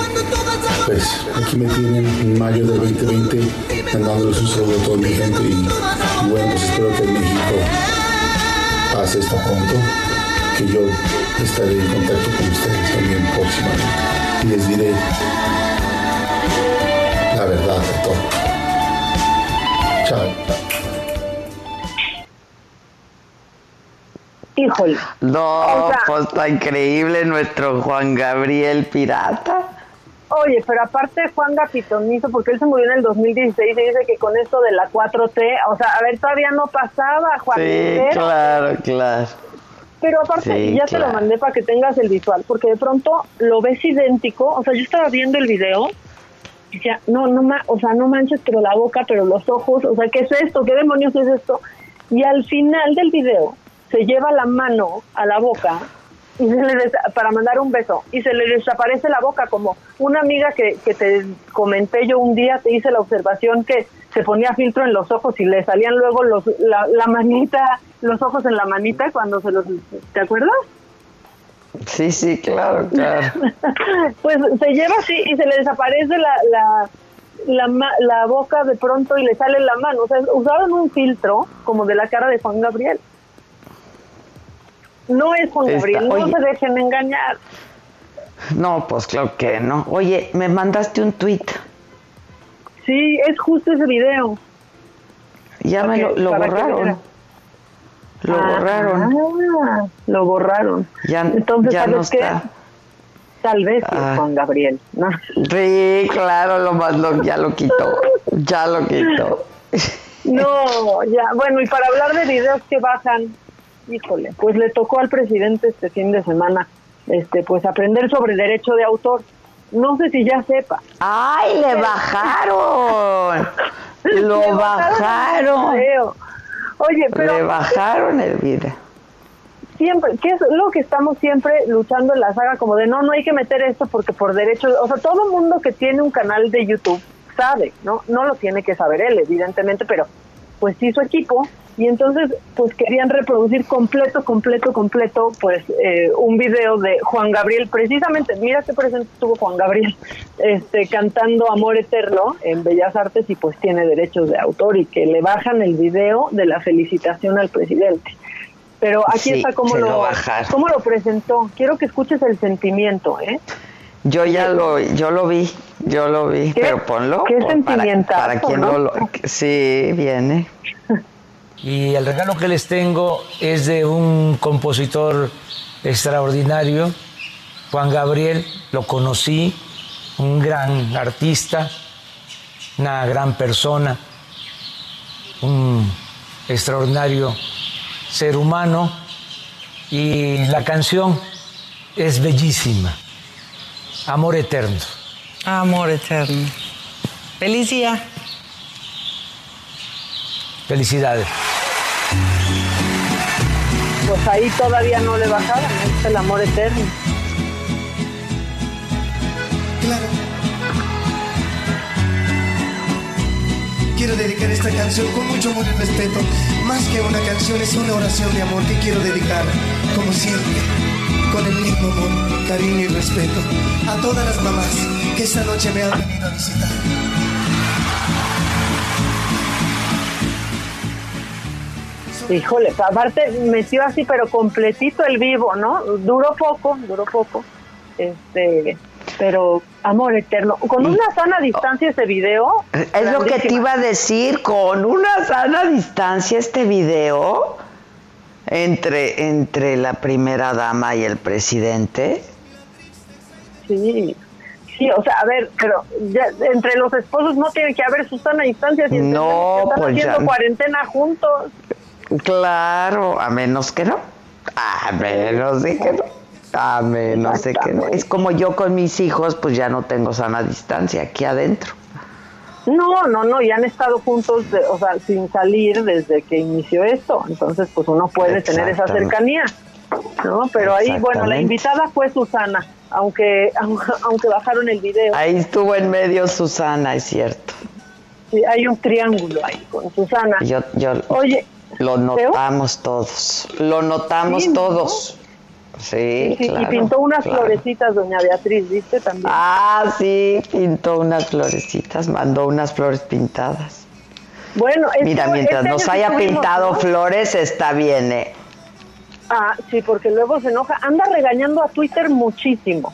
pues, aquí me tienen en mayo del 2020 mandándoles un saludo a toda mi gente y, bueno, pues espero que en México pase esto pronto, que yo estaré en contacto con ustedes también próximamente y les diré la verdad de todo. Chao. Híjole. No, pues está increíble nuestro Juan Gabriel Pirata. Oye, pero aparte Juan Gapitonizo, porque él se murió en el 2016 y dice que con esto de la 4T, o sea, a ver, todavía no pasaba, Juan. Sí, claro, claro. Pero aparte, ya te lo mandé para que tengas el visual, porque de pronto lo ves idéntico, o sea, yo estaba viendo el video y ya, no, no, o sea, no manches, pero la boca, pero los ojos, o sea, ¿qué es esto? ¿Qué demonios es esto? Y al final del video se lleva la mano a la boca y se le para mandar un beso y se le desaparece la boca como una amiga que, que te comenté yo un día te hice la observación que se ponía filtro en los ojos y le salían luego los la, la manita los ojos en la manita cuando se los ¿te acuerdas? Sí, sí, claro, claro. pues se lleva así y se le desaparece la, la, la, la boca de pronto y le sale la mano. O sea, usaron un filtro como de la cara de Juan Gabriel. No es Juan Gabriel, no se dejen engañar. No, pues claro que no. Oye, me mandaste un tweet. Sí, es justo ese video. Ya me lo, borraron. Lo ah, borraron. lo borraron. Ya, Entonces, ya no está. Tal vez ah. Juan Gabriel. ¿no? Sí, claro, lo mandó, ya lo quitó. Ya lo quitó. No, ya. Bueno, y para hablar de videos que bajan, híjole, pues le tocó al presidente este fin de semana, este, pues aprender sobre derecho de autor. No sé si ya sepa. ¡Ay, le bajaron! Lo bajaron. Oye, pero... Le bajaron el video. Siempre, ¿qué es lo que estamos siempre luchando en la saga? Como de, no, no hay que meter esto porque por derecho... O sea, todo el mundo que tiene un canal de YouTube sabe, ¿no? No lo tiene que saber él, evidentemente, pero pues sí su equipo y entonces pues querían reproducir completo, completo, completo pues eh, un video de Juan Gabriel, precisamente, mira qué presente estuvo Juan Gabriel este cantando Amor Eterno en Bellas Artes y pues tiene derechos de autor y que le bajan el video de la felicitación al presidente. Pero aquí está cómo lo, cómo lo presentó. Quiero que escuches el sentimiento, ¿eh? Yo ya lo, yo lo vi, yo lo vi, pero ponlo. Qué sentimiento. Para, quien no lo, sí, viene. Y el regalo que les tengo es de un compositor extraordinario, Juan Gabriel, lo conocí, un gran artista, una gran persona, un extraordinario ser humano y la canción es bellísima, Amor Eterno. Amor Eterno. Feliz día. Felicidades. Pues ahí todavía no le bajaban, es el amor eterno. Claro. Quiero dedicar esta canción con mucho amor y respeto. Más que una canción, es una oración de amor que quiero dedicar, como siempre, con el mismo amor, cariño y respeto, a todas las mamás que esta noche me han venido a visitar. Híjole, aparte metió así, pero completito el vivo, ¿no? Duró poco, duró poco. Este, pero amor eterno. Con una sana distancia este video. Es lo que te iba a decir, con una sana distancia este video entre, entre la primera dama y el presidente. Sí. Sí, o sea, a ver, pero ya, entre los esposos no tiene que haber su sana distancia. Si no, están pues haciendo cuarentena juntos. Claro, a menos que no. A menos de que no. A menos de que no. Es como yo con mis hijos, pues ya no tengo sana distancia aquí adentro. No, no, no, y han estado juntos, o sea, sin salir desde que inició esto. Entonces, pues uno puede tener esa cercanía. ¿no? Pero ahí, bueno, la invitada fue Susana, aunque, aunque bajaron el video. Ahí estuvo en medio Susana, es cierto. Sí, hay un triángulo ahí con Susana. Yo, yo, Oye, lo notamos todos. Lo notamos todos. Sí, Y pintó unas florecitas, doña Beatriz, ¿viste también? Ah, sí, pintó unas florecitas, mandó unas flores pintadas. Bueno, mira, mientras nos haya pintado flores, está bien, ¿eh? Ah, sí, porque luego se enoja. Anda regañando a Twitter muchísimo.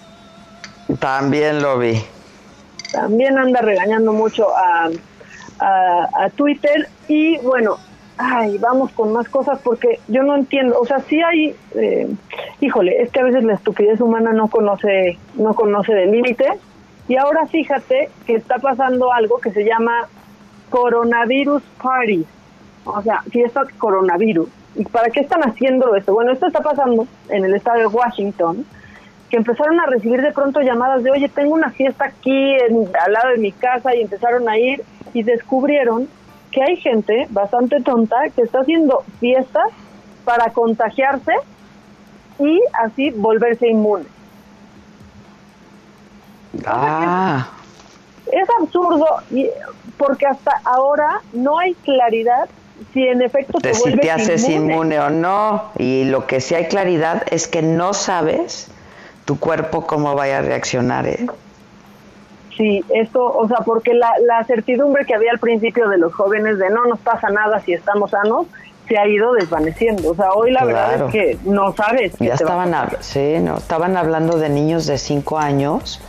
También lo vi. También anda regañando mucho a, a, Twitter. Y bueno, ay, vamos con más cosas porque yo no entiendo. O sea, sí hay. Eh, híjole, es que a veces la estupidez humana no conoce, no conoce de límite. Y ahora fíjate que está pasando algo que se llama coronavirus party. O sea, fiesta coronavirus ¿Y para qué están haciendo esto? Bueno, esto está pasando en el estado de Washington, que empezaron a recibir de pronto llamadas de, oye, tengo una fiesta aquí al lado de mi casa y empezaron a ir y descubrieron que hay gente bastante tonta que está haciendo fiestas para contagiarse y así volverse inmune. Ah. Es absurdo porque hasta ahora no hay claridad si en efecto te, si te haces inmune. o no. Y lo que sí hay claridad es que no sabes tu cuerpo cómo vaya a reaccionar. ¿eh? Sí, esto, o sea, porque la, la certidumbre que había al principio de los jóvenes de no nos pasa nada si estamos sanos, se ha ido desvaneciendo. O sea, hoy la verdad es que no sabes. Ya estaban, sí, no, estaban hablando de niños de 5 años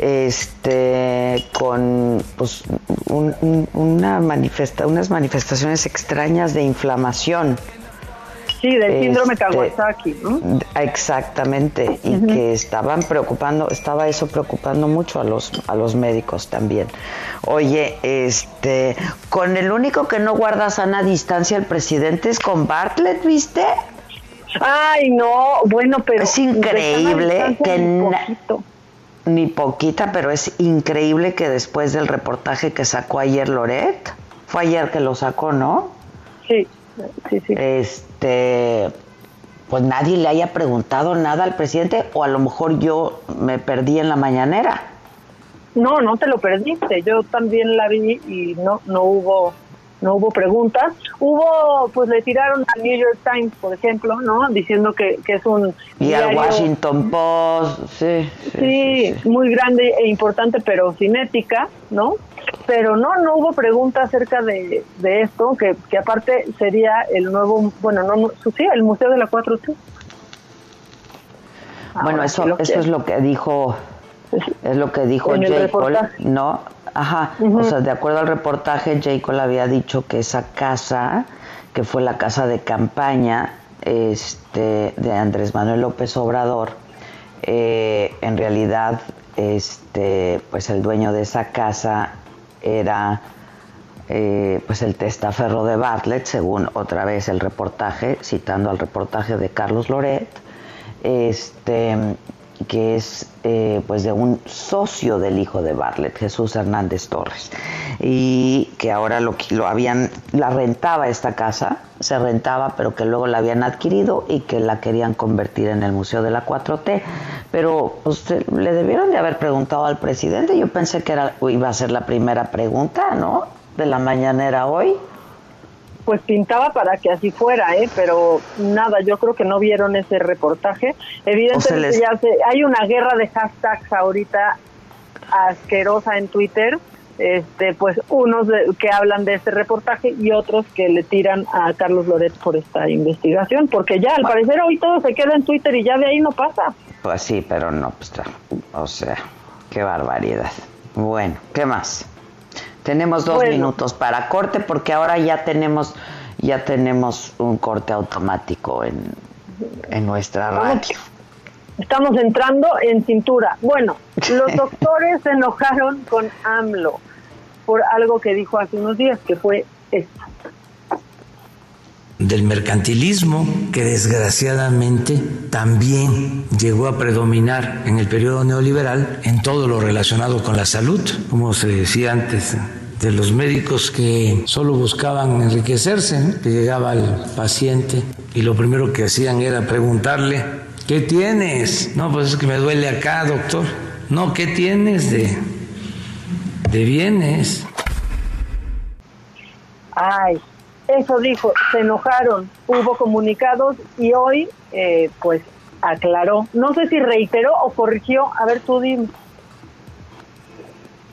este con pues, una manifesta, unas manifestaciones extrañas de inflamación. Sí, del síndrome este, Kawasaki, Exactamente, y que estaban preocupando, estaba eso preocupando mucho a los a los médicos también. Oye, este, con el único que no guarda sana distancia el presidente es con Bartlett, ¿viste? Ay, no, bueno, pero es increíble que ni poquita, pero es increíble que después del reportaje que sacó ayer Loret, fue ayer que lo sacó, ¿no? Sí, sí, sí. Este, pues nadie le haya preguntado nada al presidente, o a lo mejor yo me perdí en la mañanera. No, no te lo perdiste. Yo también la vi y no, no hubo no hubo preguntas. Hubo, pues le tiraron al New York Times, por ejemplo, ¿no? Diciendo que, que es un... Y al Washington Post, sí sí, muy grande e importante, pero sin ética, ¿no? Pero no, no hubo preguntas acerca de, de esto, que, que aparte sería el nuevo, bueno, no, sí, el Museo de la 4T. Bueno, eso, eso es lo que dijo, es lo que dijo J. Cole, ¿no? Ajá, o sea, de acuerdo al reportaje, Jacob había dicho que esa casa, que fue la casa de campaña este, de Andrés Manuel López Obrador, eh, en realidad, este, pues el dueño de esa casa era eh, pues el testaferro de Bartlett, según otra vez el reportaje, citando al reportaje de Carlos Loret, este, que es eh, pues de un socio del hijo de Bartlett, Jesús Hernández Torres, y que ahora lo, lo habían, la rentaba esta casa, se rentaba, pero que luego la habían adquirido y que la querían convertir en el Museo de la 4T. Pero pues, le debieron de haber preguntado al presidente, yo pensé que era, iba a ser la primera pregunta, ¿no? De la mañanera hoy pues pintaba para que así fuera, ¿eh? pero nada, yo creo que no vieron ese reportaje. Evidentemente ya hay una guerra de hashtags ahorita asquerosa en Twitter, este, pues unos que hablan de este reportaje y otros que le tiran a Carlos Loret por esta investigación, porque ya al parecer hoy todo se queda en Twitter y ya de ahí no pasa. Pues sí, pero no, pues, o sea, qué barbaridad. Bueno, ¿qué más? Tenemos dos minutos para corte porque ahora ya tenemos ya tenemos un corte automático en, en nuestra radio. Estamos entrando en cintura. Bueno, los doctores se enojaron con AMLO por algo que dijo hace unos días, que fue esto. Del mercantilismo, que desgraciadamente también llegó a predominar en el periodo neoliberal en todo lo relacionado con la salud, como se decía antes de los médicos que solo buscaban enriquecerse, que llegaba el paciente y lo primero que hacían era preguntarle, ¿qué tienes? No, pues es que me duele acá, doctor. No, ¿qué tienes de, de bienes? Ay, eso dijo, se enojaron, hubo comunicados y hoy, eh, pues aclaró. No sé si reiteró o corrigió. A ver, tú dime.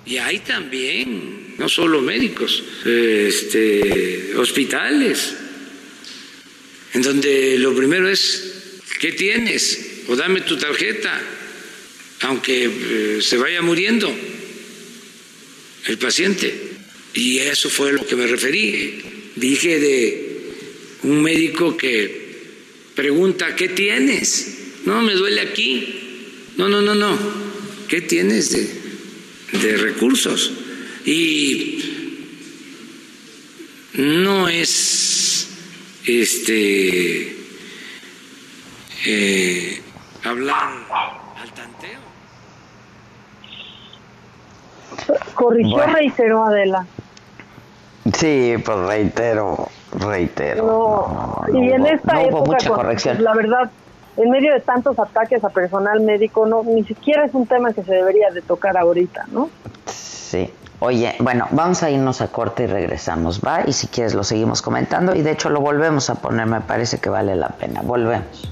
Y hay también, no solo médicos, este, hospitales, en donde lo primero es, ¿qué tienes? O dame tu tarjeta, aunque eh, se vaya muriendo el paciente. Y eso fue a lo que me referí. Dije de un médico que pregunta, ¿qué tienes? No, me duele aquí. No, no, no, no. ¿Qué tienes de, de recursos? Y no es este eh, hablar al tanteo. Corrigió, Bueno. reiteró Adela. Sí, pues reitero, reitero. No, no, no y en hubo- esta no hubo época, mucha con- corrección. la verdad, en medio de tantos ataques a personal médico, no ni siquiera es un tema que se debería de tocar ahorita, ¿no? Sí. Oye, bueno, vamos a irnos a corte y regresamos, ¿va? Y si quieres lo seguimos comentando y de hecho lo volvemos a poner, me parece que vale la pena. Volvemos.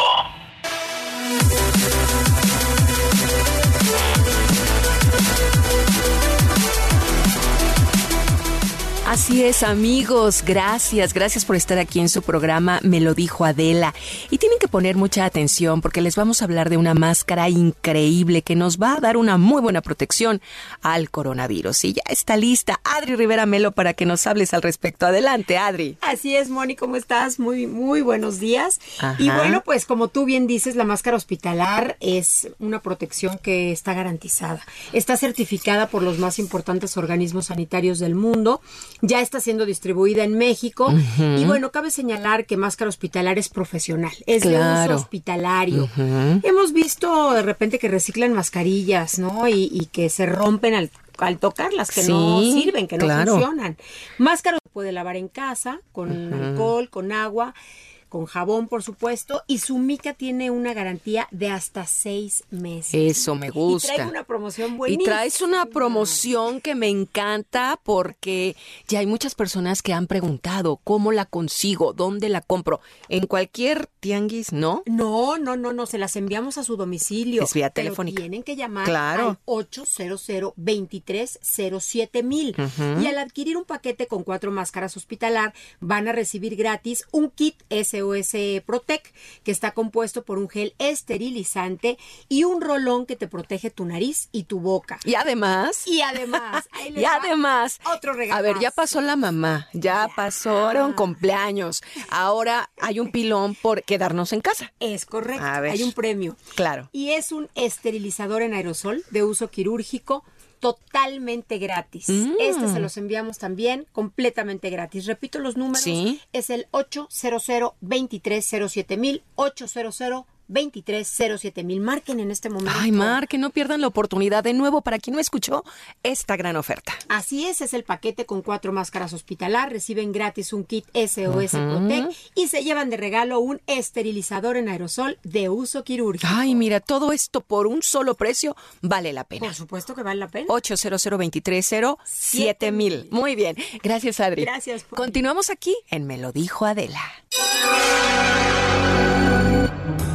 Así es, amigos. Gracias, gracias por estar aquí en su programa Me lo dijo Adela. Y tienen que poner mucha atención porque les vamos a hablar de una máscara increíble que nos va a dar una muy buena protección al coronavirus. Y ya está lista Adri Rivera Melo para que nos hables al respecto. Adelante, Adri. Así es, Moni, ¿cómo estás? Muy, muy buenos días. Ajá. Y bueno, pues como tú bien dices, la máscara hospitalar es una protección que está garantizada. Está certificada por los más importantes organismos sanitarios del mundo. Ya está siendo distribuida en México. Y bueno, cabe señalar que máscara hospitalar es profesional, es de Claro. uso hospitalario. Hemos visto de repente que reciclan mascarillas, ¿no? Y, y que se rompen al, al tocarlas, que no sirven, que no funcionan. Máscara se puede lavar en casa con alcohol, con agua, con jabón, por supuesto, y su mica tiene una garantía de hasta seis meses. Eso me gusta. Y trae una promoción Y buenísima. traes una promoción que me encanta porque ya hay muchas personas que han preguntado cómo la consigo, dónde la compro. En cualquier tianguis, ¿no? No, no, no, no, se las enviamos a su domicilio. Es vía Pero telefónica. tienen que llamar Claro. al 800 2307 mil. Ujú. Y al adquirir un paquete con cuatro máscaras hospitalar, van a recibir gratis un kit SOS Protec, que está compuesto por un gel esterilizante y un rolón que te protege tu nariz y tu boca. Y además, Y además, ahí y además, otro regalo. a ver, ya pasó la mamá, ya pasó, era un cumpleaños. Ahora hay un pilón por quedarnos en casa. Es correcto. A ver. Hay un premio. Claro. Y es un esterilizador en aerosol de uso quirúrgico totalmente gratis. Mm. Este se los enviamos también completamente gratis. Repito los números. Sí. Es el 800 2307 mil 800 2307 mil. Marquen en este momento. Ay, Mar, que no pierdan la oportunidad de nuevo para quien no escuchó esta gran oferta. Así es, es el paquete con cuatro máscaras hospitalar. Reciben gratis un kit SOS. Protec y se llevan de regalo un esterilizador en aerosol de uso quirúrgico. Ay, mira, todo esto por un solo precio vale la pena. Por supuesto que vale la pena. 800 230 mil. Muy bien. Gracias, Adri. Gracias, Poli. Continuamos aquí en Me lo dijo Adela.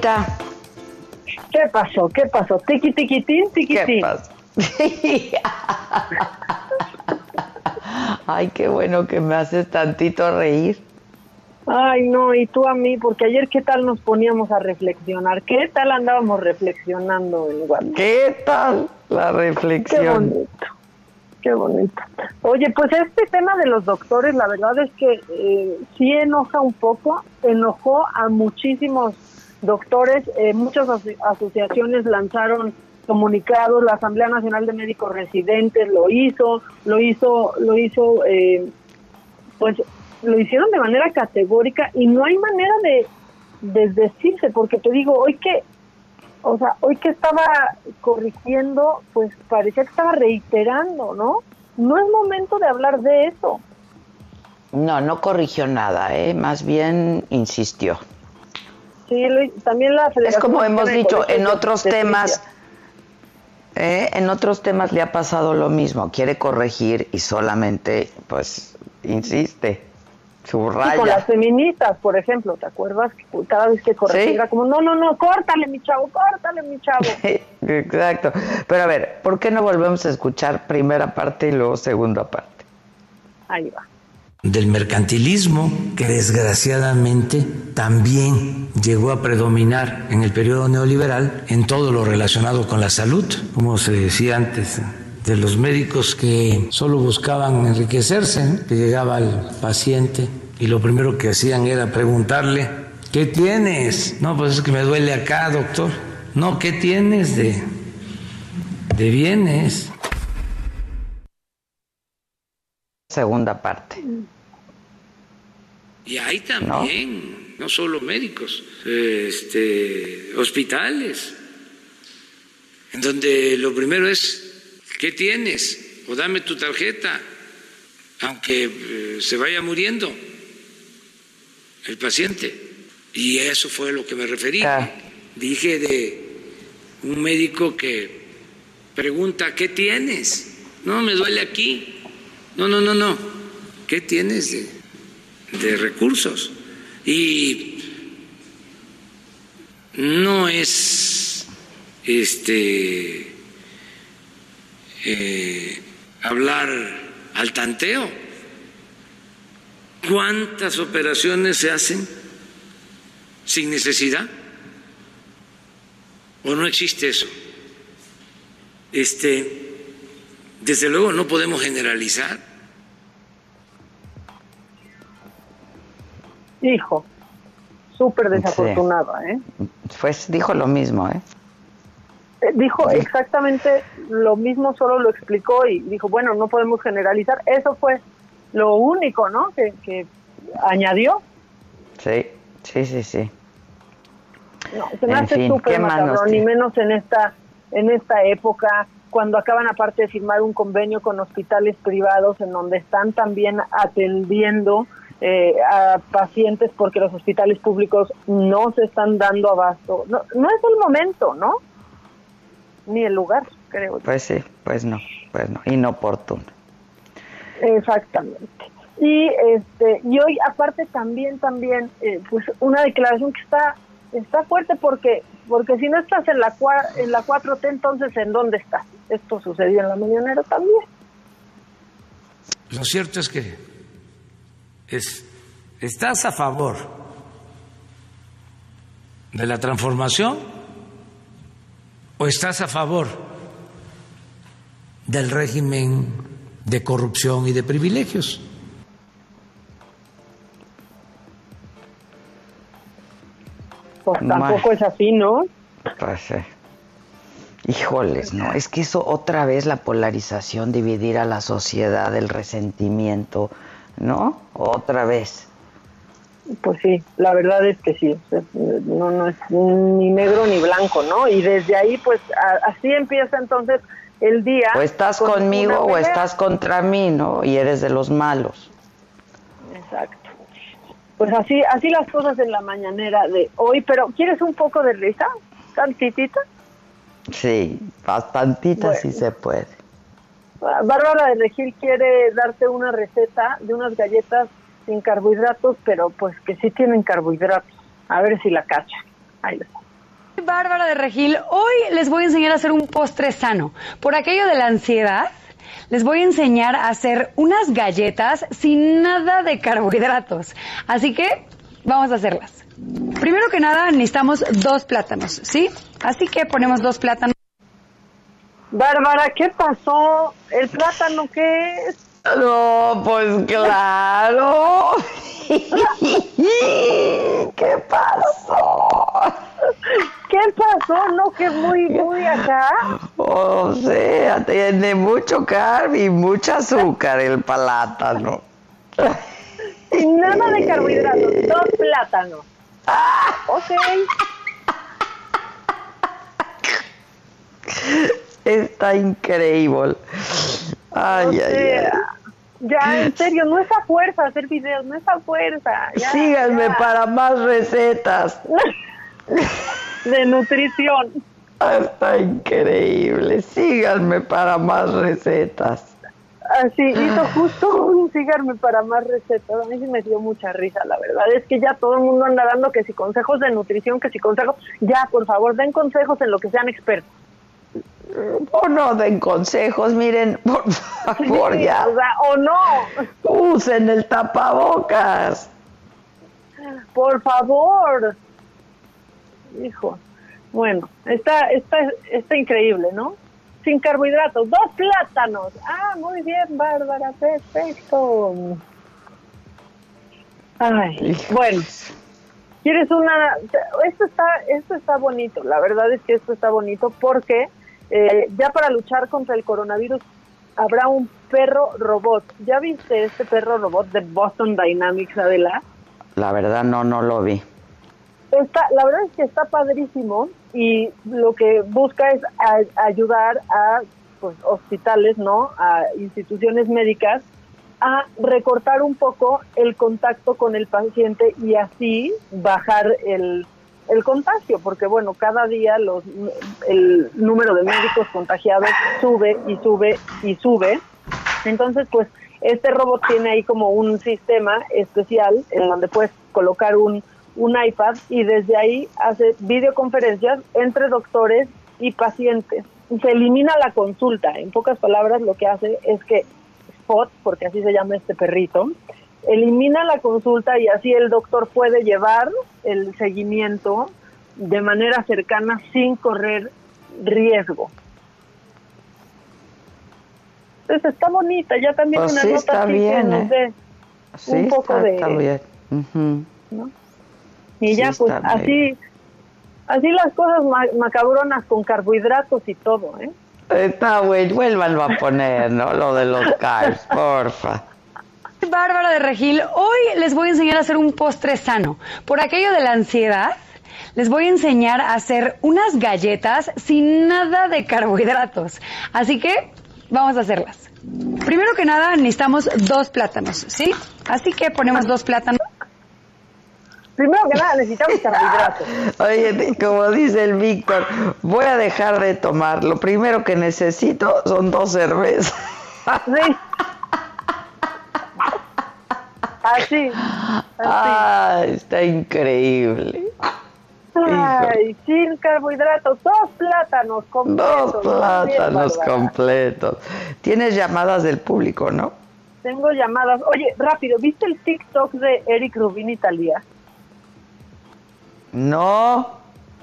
¿Qué pasó? ¿Qué pasó? Tiqui, tiquitín, tiquitín. ¿Qué pasó? Ay, qué bueno que me haces tantito reír. Ay, no, y tú a mí, porque ayer qué tal nos poníamos a reflexionar, qué tal andábamos reflexionando en Guadalupe. ¿Qué tal la reflexión? Qué bonito, qué bonito. Oye, pues este tema de los doctores, la verdad es que eh, sí enoja un poco, enojó a muchísimos doctores, eh, muchas asociaciones lanzaron comunicados, la Asamblea Nacional de Médicos Residentes lo hizo, lo hizo, lo hizo, eh, pues lo hicieron de manera categórica y no hay manera de desdecirse, porque te digo, hoy que, o sea, hoy que estaba corrigiendo, pues parecía que estaba reiterando, ¿no? No es momento de hablar de eso. No, no corrigió nada, ¿eh? más bien insistió. Sí, también la Es como hemos dicho, en otros temas, ¿eh? en otros temas le ha pasado lo mismo, quiere corregir y solamente, pues, insiste. Subraya. con las feministas, por ejemplo, ¿te acuerdas? Cada vez que corregía como, no, no, no, córtale mi chavo, córtale mi chavo. Exacto. Pero a ver, ¿por qué no volvemos a escuchar primera parte y luego segunda parte? Ahí va. Del mercantilismo, que desgraciadamente también llegó a predominar en el periodo neoliberal en todo lo relacionado con la salud, como se decía antes, de los médicos que solo buscaban enriquecerse, que llegaba al paciente y lo primero que hacían era preguntarle, ¿qué tienes? No, pues es que me duele acá, doctor. No, ¿qué tienes de, de bienes? Segunda parte. Y hay también, no, solo médicos, este, hospitales, en donde lo primero es ¿qué tienes? O dame tu tarjeta, aunque eh, se vaya muriendo el paciente. Y eso fue a lo que me referí. Dije de un médico que pregunta, ¿qué tienes? No, me duele aquí. No, no, no, no. ¿Qué tienes de, de recursos? Y no es este eh, hablar al tanteo. ¿Cuántas operaciones se hacen sin necesidad? ¿O no existe eso? Este, desde luego no podemos generalizar. Hijo, súper desafortunada, ¿eh? Pues dijo lo mismo, ¿eh? Eh, dijo exactamente lo mismo, solo lo explicó y dijo, bueno, no podemos generalizar. Eso fue lo único, ¿no? Que, añadió. Sí, sí, sí, sí. No, se me hace súper ni menos en esta, en esta época, cuando acaban aparte de firmar un convenio con hospitales privados en donde están también atendiendo eh, a pacientes porque los hospitales públicos no se están dando abasto. No, no es el momento, ¿no? ni el lugar, creo. Pues sí, pues no, pues no, inoportuno. Exactamente. Y este y hoy aparte también también eh, pues una declaración que está está fuerte porque porque si no estás en la en la 4T entonces en dónde estás. Esto sucedió en la mañanera también. Lo cierto es que es estás a favor de la transformación ¿O estás a favor del régimen de corrupción y de privilegios? Pues tampoco es así, ¿no? Pues, eh, híjoles, no, es que eso otra vez la polarización, dividir a la sociedad, el resentimiento, ¿no? Otra vez. Pues sí, la verdad es que sí, no, no es ni negro ni blanco, ¿no? Y desde ahí, pues así empieza entonces el día. O estás conmigo o estás contra mí, ¿no? Y eres de los malos. Exacto. Pues así, así las cosas en la mañanera de hoy, pero ¿quieres un poco de risa? ¿Tantitita? Sí, bastantita si se puede. Bárbara de Regil quiere darte una receta de unas galletas sin carbohidratos, pero pues que sí tienen carbohidratos. A ver si la cacha. Ahí Bárbara de Regil, hoy les voy a enseñar a hacer un postre sano. Por aquello de la ansiedad, les voy a enseñar a hacer unas galletas sin nada de carbohidratos. Así que Vamos a hacerlas. Primero que nada necesitamos dos plátanos, ¿sí? Así que ponemos dos plátanos. Bárbara, ¿qué pasó? ¿El plátano qué es? No, pues claro. ¿Qué pasó? ¿Qué pasó? ¿No que muy, muy acá? O sea, tiene mucho carbo y mucho azúcar el plátano. Nada de carbohidratos, dos plátanos. Ok. Está increíble. Ay, O ay, ay. Ya, en serio, no es a fuerza hacer videos, no es a fuerza. ya, Síganme ya. para más recetas. De nutrición. Está increíble. Síganme para más recetas. Así, hizo justo un síganme para más recetas. A mí sí me dio mucha risa, la verdad. Es que ya todo el mundo anda dando que si consejos de nutrición, que si consejos. Ya, por favor, den consejos en lo que sean expertos. O no den consejos, miren, por favor, Sí, ya. O sea, o no. Usen el tapabocas. Por favor. Hijo. Bueno, está, está, está increíble, ¿no? Sin carbohidratos, dos plátanos. Ah, muy bien, Bárbara, perfecto. Ay, bueno. ¿Quieres una? Esto está, esto está bonito. La verdad es que esto está bonito porque eh, ya para luchar contra el coronavirus habrá un perro robot. ¿Ya viste este perro robot de Boston Dynamics, Adela? La verdad no, no lo vi. Está, la verdad es que está padrísimo y lo que busca es a- ayudar a pues, hospitales, ¿no? A instituciones médicas a recortar un poco el contacto con el paciente y así bajar el, el contagio, porque bueno, cada día los, el número de médicos contagiados sube y sube y sube. Entonces, pues este robot tiene ahí como un sistema especial en donde puedes colocar un, un iPad y desde ahí hace videoconferencias entre doctores y pacientes. Se elimina la consulta. En pocas palabras, lo que hace es que Spot, porque así se llama este perrito, elimina la consulta y así el doctor puede llevar el seguimiento de manera cercana sin correr riesgo. Entonces está bonita, ya también Pues una sí, nota está así bien, que nos ¿eh? Sí, un poco está, de... está bien. Ujú. ¿no? Y Sí, ya pues así, así las cosas ma- macabronas con carbohidratos y todo, ¿eh? Está bueno, vuélvanlo a poner, ¿no? Lo de los carbs, porfa. Bárbara de Regil, hoy les voy a enseñar a hacer un postre sano. Por aquello de la ansiedad, les voy a enseñar a hacer unas galletas sin nada de carbohidratos. Así que vamos a hacerlas. Primero que nada necesitamos dos plátanos, ¿sí? Así que ponemos dos plátanos. Primero que nada necesitamos carbohidratos. Oye, como dice el Víctor, voy a dejar de tomar. Lo primero que necesito son dos cervezas. Sí. Así. Ay, está increíble. Ay, sin carbohidratos, dos plátanos completos. Dos bien, plátanos completos. Tienes llamadas del público, ¿no? Tengo llamadas. Oye, rápido, ¿viste el TikTok de Eric Rubin Italia? No.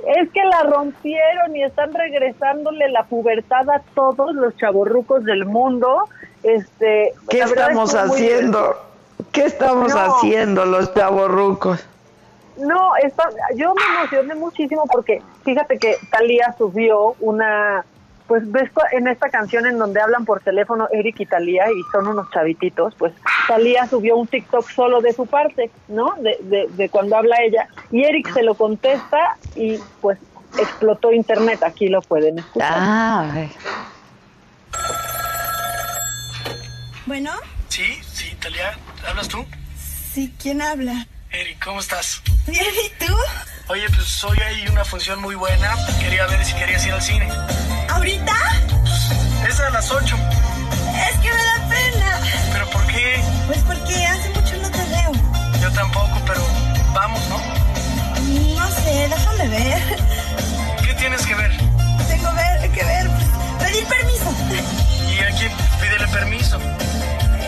Es que la rompieron y están regresándole la pubertad a todos los chavorrucos del mundo. Este, ¿Qué estamos muy haciendo? ¿Qué estamos No. haciendo los chavorrucos? No, está, yo me emocioné muchísimo porque fíjate que Talía subió una, pues ves en esta canción en donde hablan por teléfono Eric y Talía y son unos chavititos, pues Talía subió un TikTok solo de su parte, ¿no? De, de, de cuando habla ella y Eric se lo contesta y pues explotó internet, aquí lo pueden escuchar. Ah, Bueno, Sí, sí, Talia, ¿hablas tú? sí, ¿quién habla? Eric, ¿cómo estás? Bien, ¿y tú? Oye, pues hoy hay una función muy buena. Quería ver si querías ir al cine. ¿Ahorita? Es a las 8. Es que me da pena. ¿Pero por qué? Pues porque hace mucho no te veo. Yo tampoco, pero vamos, ¿no? No sé, déjame ver. ¿Qué tienes que ver? Tengo ver, que ver, pues, pedir permiso. ¿Y a quién pídele permiso?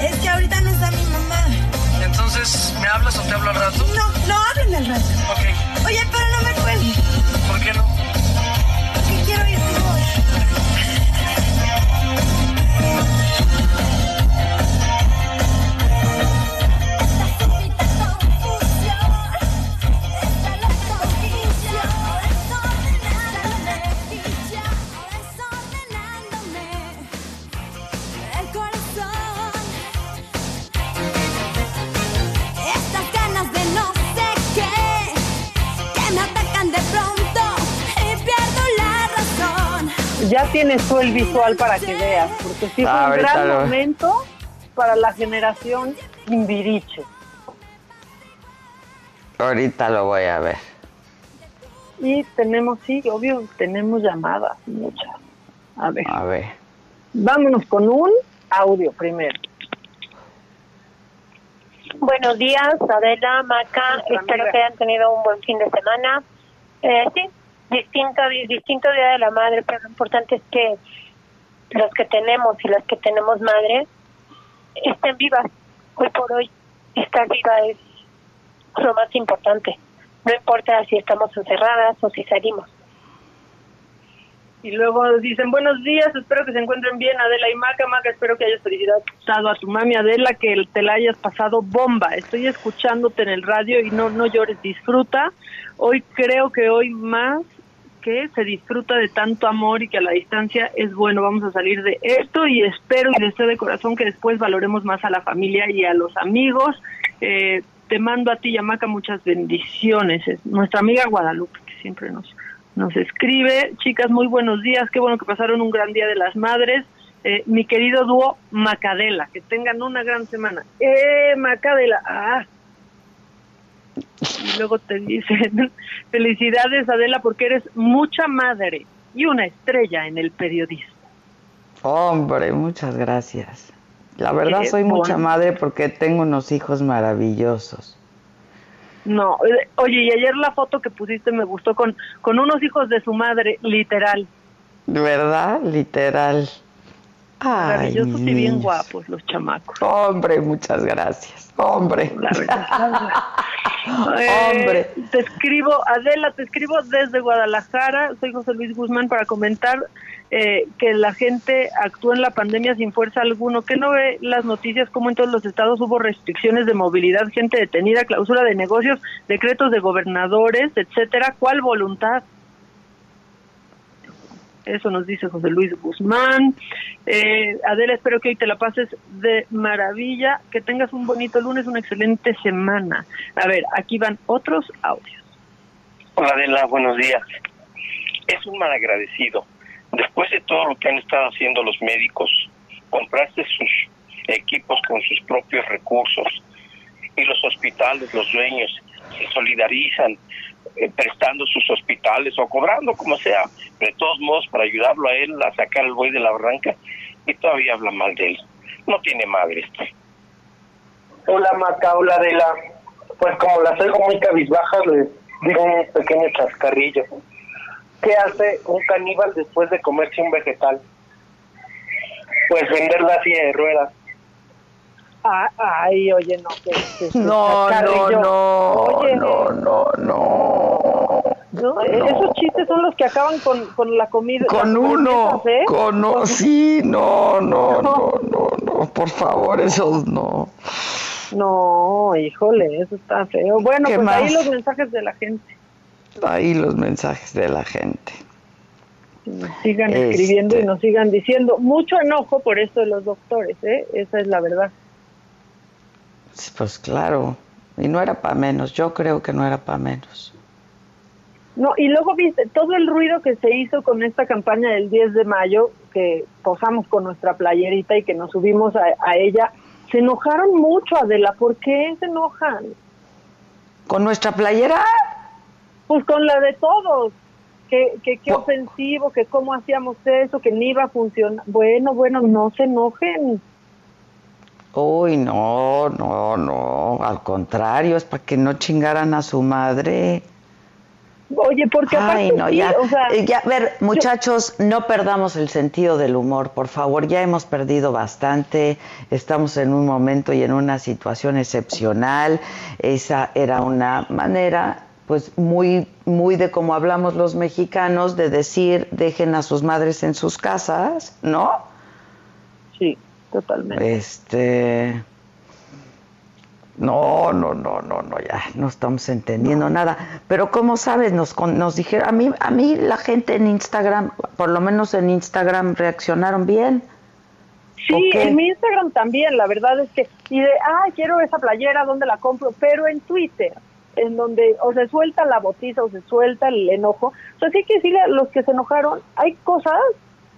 Es que ahorita no está mi mamá. Entonces, ¿me hablas o te hablo al rato? No, no, hablen al rato. Ok. Oye, pero no me cuelgues. ¿Por qué no? Ya tienes tú el visual para que veas, porque sí fue Ah, un gran lo- momento para la generación Timbiriche. Ahorita lo voy a ver. Y tenemos, sí, obvio, tenemos llamadas, muchas. A ver. A ver. Vámonos con un audio primero. Buenos días, Adela, Maca. Espero que hayan tenido un buen fin de semana. Eh, sí, distinto, di- distinto Día de la Madre, pero lo importante es que los que tenemos y las que tenemos madre estén vivas. Hoy por hoy, estar viva es lo más importante. No importa si estamos encerradas o si salimos. Y luego dicen, buenos días, espero que se encuentren bien, Adela y Maca. Maca, espero que hayas felicitado a tu mami Adela, que te la hayas pasado bomba. Estoy escuchándote en el radio y no, no llores, disfruta. Hoy creo que hoy más que se disfruta de tanto amor y que a la distancia es bueno. Vamos a salir de esto y espero y deseo de corazón que después valoremos más a la familia y a los amigos. Eh, te mando a ti y a Maca muchas bendiciones. Es nuestra amiga Guadalupe, que siempre nos, nos escribe. Chicas, muy buenos días. Qué bueno que pasaron un gran día de las madres. Eh, mi querido dúo Macadela, que tengan una gran semana. ¡Eh, Macadela! ¡Ah! Y luego te dicen, felicidades Adela porque eres mucha madre y una estrella en el periodismo. Hombre, muchas gracias. La verdad soy mucha madre porque tengo unos hijos maravillosos. No, eh, oye, y ayer la foto que pusiste me gustó con, con unos hijos de su madre, literal. ¿Verdad? Literal. Ay, Maravillosos y bien guapos los chamacos. Hombre, muchas gracias. Hombre. Eh, te escribo, Adela, te escribo desde Guadalajara. Soy José Luis Guzmán para comentar eh, que la gente actúa en la pandemia sin fuerza alguno. ¿Qué no ve las noticias como en todos los estados hubo restricciones de movilidad, gente detenida, clausura de negocios, decretos de gobernadores, etcétera? ¿Cuál voluntad? Eso nos dice José Luis Guzmán. Eh, Adela, espero que hoy te la pases de maravilla, que tengas un bonito lunes, una excelente semana. A ver, aquí van otros audios. Hola Adela, buenos días. Es un malagradecido. Después de todo lo que han estado haciendo los médicos, compraste sus equipos con sus propios recursos y los hospitales, los dueños, se solidarizan eh, prestando sus hospitales o cobrando como sea, de todos modos para ayudarlo a él a sacar el buey de la barranca y todavía habla mal de él. No tiene madre este. Hola Maca, hola Adela. Pues como las oigo muy cabizbajas, les digo un pequeño chascarrillo. ¿Qué hace un caníbal después de comerse un vegetal? Pues vender la silla de ruedas. Ah, ay, oye, no, que, que- que No, no, no, Oye, no, no, no. no, eh, Esos chistes son los que acaban con, con la comida. Con uno, ¿eh? con no, sí, no, no, no, no, no, por favor, esos no. No, híjole, eso está feo. Bueno, ¿Qué pues ahí los mensajes de la gente. Ahí los mensajes de la gente. Nos sigan Este. escribiendo y nos sigan diciendo. Mucho enojo por esto de los doctores, ¿eh? Esa es la verdad. Pues claro, y no era para menos, yo creo que no era para menos. No, y luego viste todo el ruido que se hizo con esta campaña del 10 de mayo, que posamos con nuestra playerita y que nos subimos a, a ella. Se enojaron mucho, Adela. ¿Por qué se enojan? ¿Con nuestra playera? Pues con la de todos. Que, que, qué ofensivo, que cómo hacíamos eso, que ni iba a funcionar. Bueno, bueno, no se enojen. Uy, no, no, no, al contrario, es para que no chingaran a su madre. Oye, porque aparte Ay, no, sí, ya. o sea, Eh, ya, a ver, muchachos, no perdamos el sentido del humor, por favor. Ya hemos perdido bastante. Estamos en un momento y en una situación excepcional. Esa era una manera, pues, muy, muy de como hablamos los mexicanos, de decir, dejen a sus madres en sus casas, ¿no? Sí, totalmente. Este. No, no, no, no, no, ya no estamos entendiendo nada. Pero como sabes, nos, con- nos dijeron, a mí, a mí la gente en Instagram, por lo menos en Instagram, reaccionaron bien. Sí, en mi Instagram también, la verdad es que, y de, ah, quiero esa playera, ¿dónde la compro? Pero en Twitter, en donde o se suelta la botiza o se suelta el enojo. O sea, sí hay que decirle a los que se enojaron, hay cosas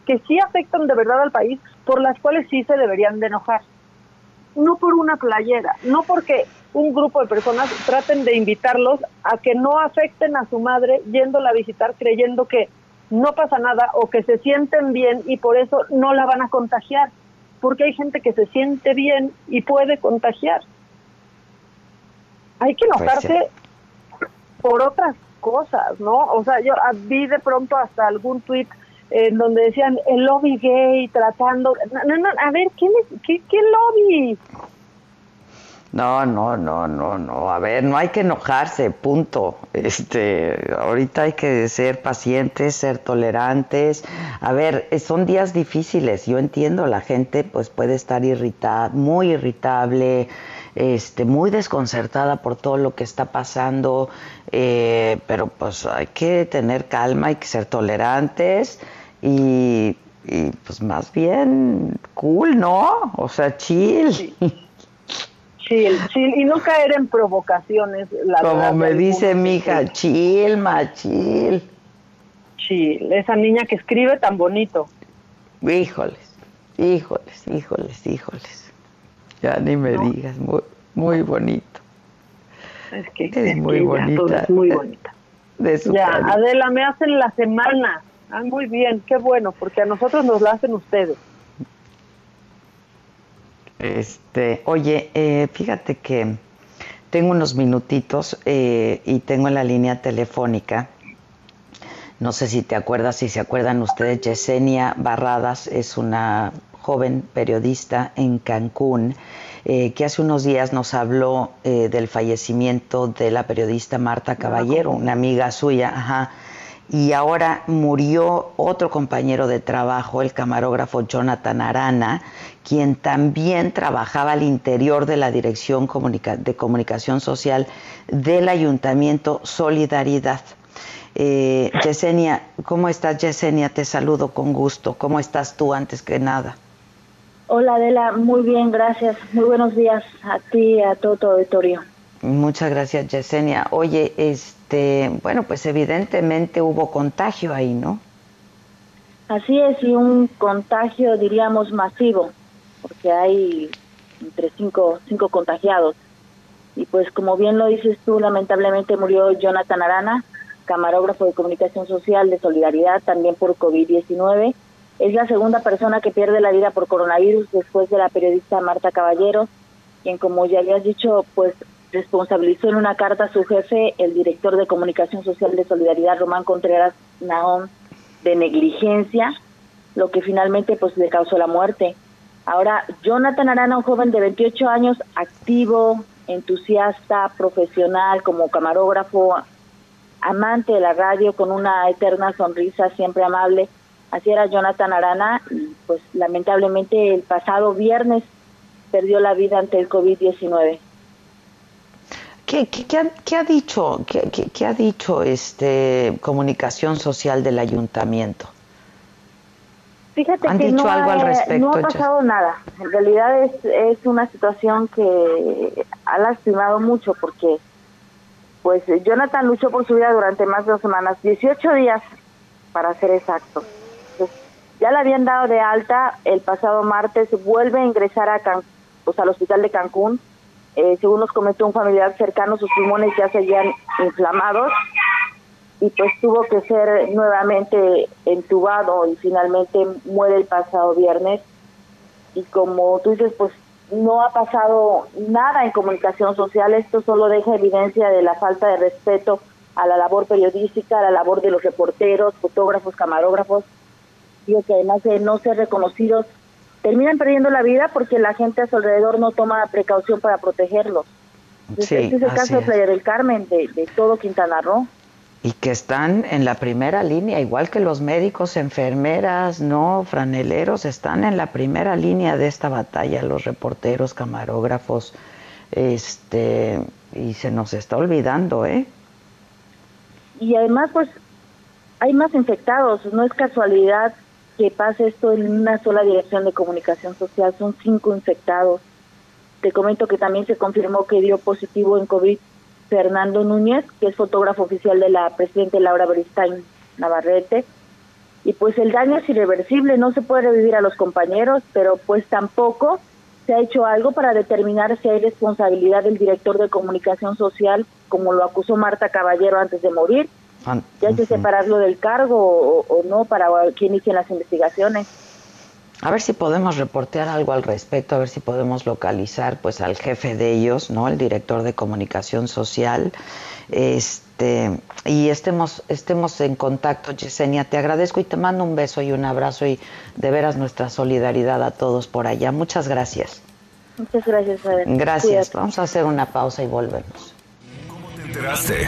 que sí afectan de verdad al país, por las cuales sí se deberían de enojar. No por una playera, no porque un grupo de personas traten de invitarlos a que no afecten a su madre yéndola a visitar creyendo que no pasa nada o que se sienten bien y por eso no la van a contagiar. Porque hay gente que se siente bien y puede contagiar. Hay que Pues enojarse por otras cosas, ¿no? O sea, yo vi de pronto hasta algún tuit en donde decían el lobby gay tratando... No, no, a ver, ¿qué, qué, qué lobby? No, no, no, no, no. A ver, no hay que enojarse, punto. Este, ahorita hay que ser pacientes, ser tolerantes. A ver, eh, son días difíciles. Yo entiendo, la gente pues puede estar irritada, muy irritable, este, muy desconcertada por todo lo que está pasando. eh, pero pues hay que tener calma, hay que ser tolerantes y, y, pues más bien cool, ¿no? O sea, chill. Chill, chill, y no caer en provocaciones. La Como me dice mi hija, chill, ma, chill. Chill, esa niña que escribe tan bonito. Híjoles, híjoles, híjoles, híjoles. Ya ni me digas, muy, muy bonito. Es que Es muy que bonita. es muy bonita. De su Ya, cariño. Adela, me hacen la semana. Ah, muy bien, qué bueno, porque a nosotros nos la hacen ustedes. Este, oye, eh, fíjate que tengo unos minutitos eh, y tengo en la línea telefónica. No sé si te acuerdas, si se acuerdan ustedes, Yesenia Barradas es una joven periodista en Cancún eh, que hace unos días nos habló eh, del fallecimiento de la periodista Marta Caballero, una amiga suya, ajá. Y ahora murió otro compañero de trabajo, el camarógrafo Jonathan Arana, quien también trabajaba al interior de la Dirección Comunica- de Comunicación Social del Ayuntamiento Solidaridad. Eh, Yesenia, ¿cómo estás, Yesenia? Te saludo con gusto. ¿Cómo estás tú antes que nada? Hola Adela, muy bien, gracias. Muy buenos días a ti y a todo tu auditorio. Muchas gracias, Yesenia. Oye, este, bueno, pues evidentemente hubo contagio ahí, ¿no? Así es, y un contagio, diríamos, masivo, porque hay entre cinco, cinco contagiados. Y pues como bien lo dices tú, lamentablemente murió Jonathan Arana, camarógrafo de comunicación social de Solidaridad, también por COVID-19. Es la segunda persona que pierde la vida por coronavirus después de la periodista Marta Caballero, quien como ya habías dicho, pues responsabilizó en una carta a su jefe, el director de comunicación social de Solidaridad, Román Contreras Naón, de negligencia, lo que finalmente pues le causó la muerte. Ahora, Jonathan Arana, un joven de 28 años, activo, entusiasta, profesional, como camarógrafo, amante de la radio, con una eterna sonrisa, siempre amable. Así era Jonathan Arana, y pues lamentablemente el pasado viernes perdió la vida ante el COVID-19. ¿Qué, qué, qué ha, qué ha dicho, qué, qué- ha dicho este comunicación social del ayuntamiento? Fíjate ¿Han que dicho no, algo al ha- respecto, no ha pasado nada. En realidad es, es una situación que ha lastimado mucho porque pues Jonathan luchó por su vida durante más de dos semanas, 18 días para ser exacto. Ya le habían dado de alta el pasado martes, vuelve a ingresar a Can- pues, al hospital de Cancún. Eh, según nos comentó un familiar cercano, sus pulmones ya seguían inflamados y pues tuvo que ser nuevamente entubado y finalmente muere el pasado viernes. Y como tú dices pues no ha pasado nada en comunicación social. Esto solo deja evidencia de la falta de respeto a la labor periodística, a la labor de los reporteros, fotógrafos, camarógrafos, que además de no ser reconocidos, terminan perdiendo la vida porque la gente a su alrededor no toma precaución para protegerlos. Sí, este es el caso de es. Playa del Carmen, de, de todo Quintana Roo. Y que están en la primera línea, igual que los médicos, enfermeras, no, franeleros, están en la primera línea de esta batalla, los reporteros, camarógrafos, este, y se nos está olvidando, ¿eh? Y además, pues, hay más infectados. No es casualidad que pase esto en una sola dirección de comunicación social. Son cinco infectados. Te comento que también se confirmó que dio positivo en COVID Fernando Núñez, que es fotógrafo oficial de la presidenta Laura Beristain Navarrete. Y pues el daño es irreversible, no se puede revivir a los compañeros, pero pues tampoco se ha hecho algo para determinar si hay responsabilidad del director de comunicación social, como lo acusó Marta Caballero antes de morir. Ya hay que separarlo del cargo o, o no para que inicien las investigaciones. A ver si podemos reportear algo al respecto, a ver si podemos localizar pues al jefe de ellos, ¿no? El director de comunicación social. Este, y estemos estemos en contacto, Yesenia, te agradezco y te mando un beso y un abrazo y de veras nuestra solidaridad a todos por allá. Muchas gracias. Muchas gracias, Adela. Gracias. Cuídate. Vamos a hacer una pausa y volvemos. ¿Te enteraste?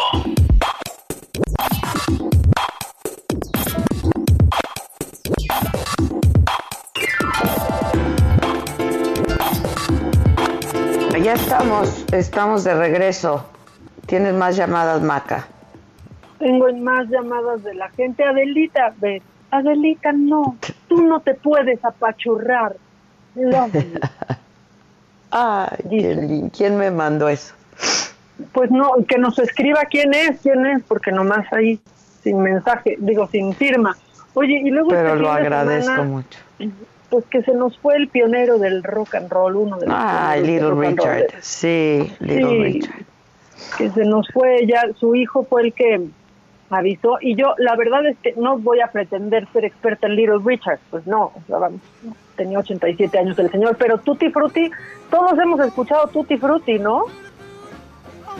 Ya estamos, estamos de regreso. Tienes más llamadas, Maca. Tengo más llamadas de la gente. Adelita, ve, Adelita, no, tú no te puedes apachurrar. Ay, qué. ¿Quién me mandó eso? Pues no, que nos escriba quién es, quién es, porque nomás ahí, sin mensaje, digo, sin firma. Oye, y luego Pero este lo agradezco semana, mucho. Pues que se nos fue el pionero del rock and roll, uno de los del Little. Richard. Sí, Little Sí, Richard. que se nos fue ya, su hijo fue el que avisó, y yo la verdad es que no voy a pretender ser experta en Little Richard, pues no, vamos, tenía 87 años el señor, pero Tutti Frutti, todos hemos escuchado Tutti Frutti, ¿no?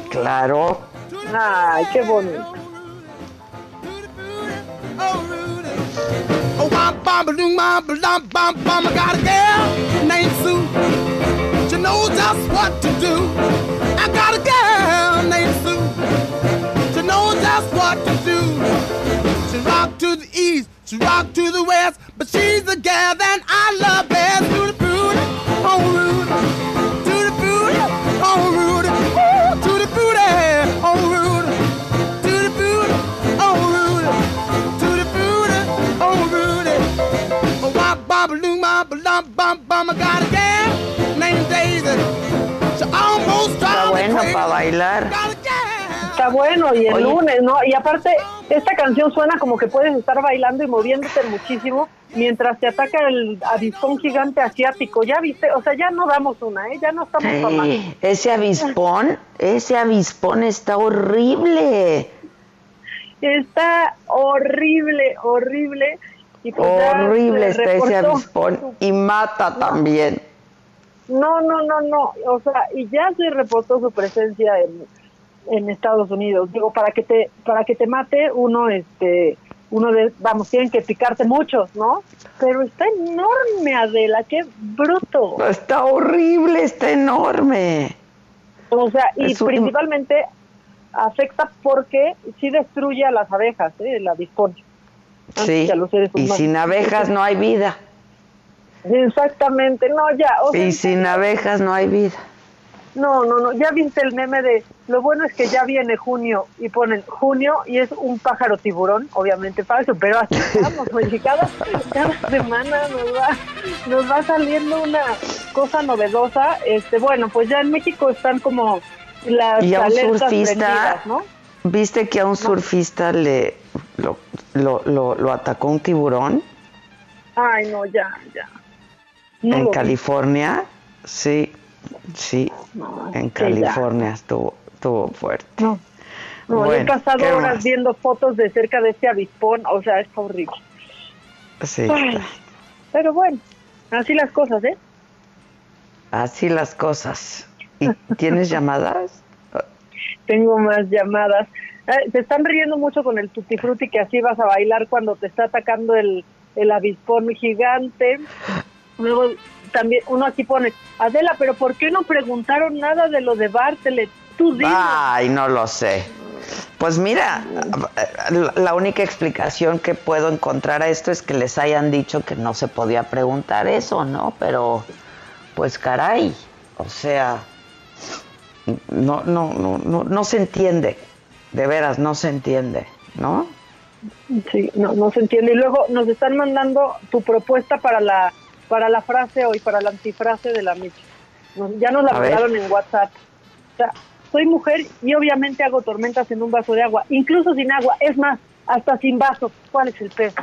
Claro. Ay, qué bonito. Oh, bum, bum, doom, bum, bum, bum, bum. I got a girl named Sue. She knows just what to do. I got a girl named Sue. She knows just what to do. She rock to the east, she rock to the west, but she's the gal that I love best. To the oh Rudy. Bueno para bailar. Está bueno, y el Oye. lunes, ¿no? Y aparte, esta canción suena como que puedes estar bailando y moviéndote muchísimo mientras te ataca el avispón gigante asiático. ¿Ya viste? O sea, ya no damos una, ¿eh? Ya no estamos más. Ey, ese avispón, ese avispón está horrible. Está horrible, horrible. Y pues Horrible está ese avispón y mata también. No, no, no, no. O sea, y ya se reportó su presencia en, en Estados Unidos. Digo, para que te para que te mate uno, este, uno de, vamos, tienen que picarte muchos, ¿no? Pero está enorme, Adela, qué bruto. Está horrible, está enorme. O sea, y Es un- principalmente afecta porque sí destruye a las abejas, ¿eh? Avispón. Antes Sí, y sin abejas no hay vida. Exactamente, no, ya. O sea, Y sin abejas no hay vida. No, no, no. Ya viste el meme de lo bueno es que ya viene junio y ponen junio y es un pájaro tiburón, obviamente falso, pero así estamos, oye, cada, cada semana nos va, nos va saliendo una cosa novedosa. Este, bueno, pues ya en México están como las Y a un surfista, ¿no? ¿viste que a un surfista le lo, lo, lo, lo atacó un tiburón? Ay, no, ya, ya. No en vi. California, sí, sí, en ya. California estuvo, estuvo fuerte. No, no, yo he Bueno, pasado ¿qué horas más? viendo fotos de cerca de este avispón, o sea, es horrible. Sí, Ay, pero bueno, así las cosas, ¿eh? así las cosas. ¿Y tienes llamadas? Tengo más llamadas. Eh, se están riendo mucho con el tutti frutti que así vas a bailar cuando te está atacando el, el avispón gigante. Luego también uno aquí pone, Adela, pero ¿por qué no preguntaron nada de lo de Bartelet? Tú dinos. Ay, no lo sé. Pues mira, la única explicación que puedo encontrar a esto es que les hayan dicho que no se podía preguntar eso, ¿no? Pero, pues caray, o sea, no, no, no, no, no se entiende, de veras, no se entiende, ¿no? Sí, no, no se entiende. Y luego nos están mandando tu propuesta para la para la frase hoy, para la antifrase de la Michi. Nos- ya nos la mandaron en WhatsApp. O sea, soy mujer y obviamente hago tormentas en un vaso de agua, incluso sin agua. Es más, hasta sin vaso. ¿Cuál es el peso?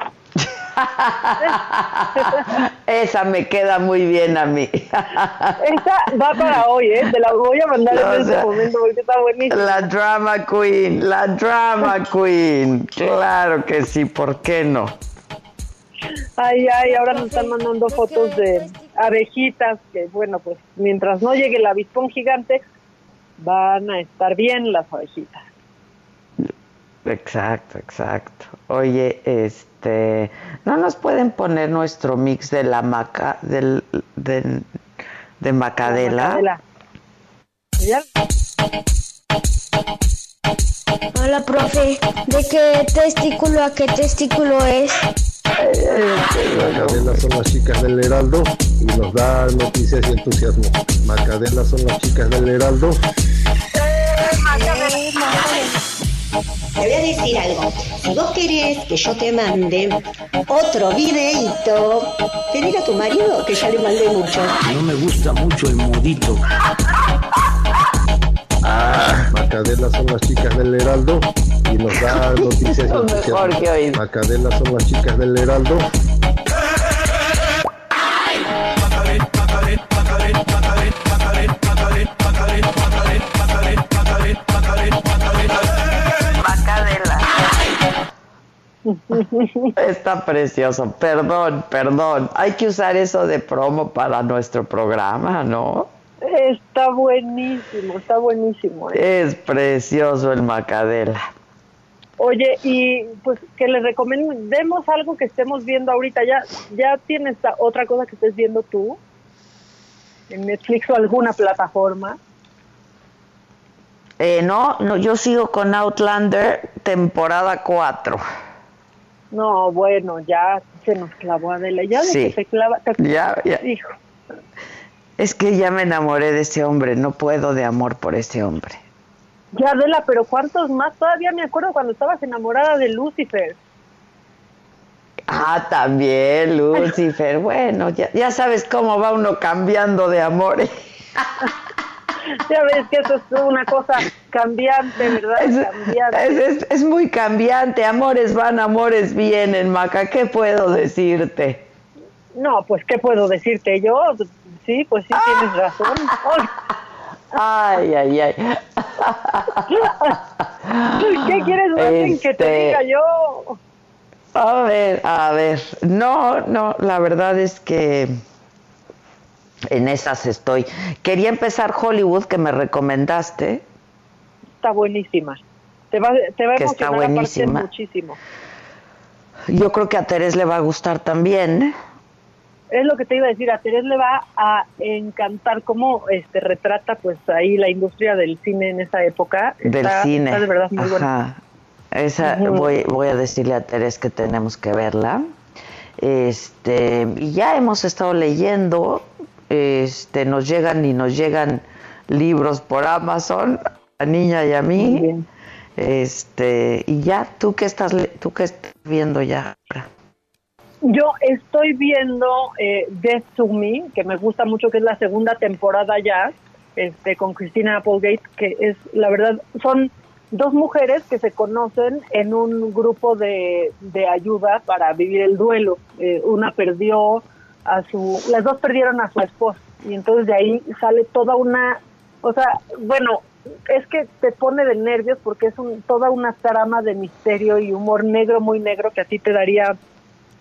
Esa me queda muy bien a mí. Esa va para hoy, ¿eh? Te la voy a mandar en este sea, momento porque está buenísima. La drama queen, la drama queen. Claro que sí, ¿por qué no? Ay, ay, ahora nos están mandando fotos de abejitas que, bueno, pues mientras no llegue el avispón gigante, van a estar bien las abejitas. Exacto, exacto. Oye, este, ¿no nos pueden poner nuestro mix de la maca, del, de, de macadela? Macadela. ¿Ya? Hola, profe. ¿De qué testículo a qué testículo es? Macadela son las chicas del Heraldo y nos da noticias y entusiasmo. Macadela son las chicas del Heraldo. Te voy a decir algo. Si vos querés que yo te mande otro videíto, pedile a tu marido que ya le mandé mucho. No me gusta mucho el modito. Macadela son las chicas del Heraldo y nos da noticias mejor que. Macadela son las chicas del Heraldo. Está precioso. Perdón, perdón. Hay que usar eso de promo para nuestro programa, ¿no? Está buenísimo, está buenísimo. ¿eh? Es precioso el macadela. Oye, y pues que les recomendemos algo que estemos viendo ahorita. ¿Ya, ya tienes otra cosa que estés viendo tú? ¿En Netflix o alguna plataforma? Eh, no, no, yo sigo con Outlander, temporada 4. No, bueno, ya se nos clavó Adela. Ya de que se clava. te- Ya, ya. Hijo, Es que ya me enamoré de ese hombre, no puedo de amor por ese hombre. ya Adela, pero ¿cuántos más? Todavía me acuerdo cuando estabas enamorada de Lucifer. Ah, también, Lucifer. Bueno, ya, ya sabes cómo va uno cambiando de amores. Ya ves que eso es una cosa cambiante, ¿verdad? cambiante. Es, es- es muy cambiante, amores van, amores vienen, Maca, ¿qué puedo decirte? No, pues, ¿qué puedo decirte yo? Sí, pues sí, tienes razón. Ay, ay, ay. ¿Qué quieres más que te Este- diga yo? A ver, a ver. No, no, la verdad es que en esas estoy. Quería empezar Hollywood, que me recomendaste. Está buenísima. Te va, te va a está emocionar aparte buenísima. muchísimo. Yo creo que a Terés le va a gustar también. Es lo que te iba a decir, a Terés le va a encantar cómo este retrata pues ahí la industria del cine en esa época. Del Está- cine. Está de verdad muy buena. Ajá. Esa, voy, voy a decirle a Terés que tenemos que verla. Este, y ya hemos estado leyendo, este, nos llegan y nos llegan libros por Amazon, a niña y a mí. Este, y ya, ¿tú qué estás, tú qué estás viendo ya? Yo estoy viendo eh, Death to Me, que me gusta mucho, que es la segunda temporada ya, este, con Christina Applegate, que es, la verdad, son dos mujeres que se conocen en un grupo de, de ayuda para vivir el duelo. Eh, una perdió a su, las dos perdieron a su esposo y entonces de ahí sale toda una, o sea, bueno, es que te pone de nervios porque es un, toda una trama de misterio y humor negro, muy negro que a ti te daría,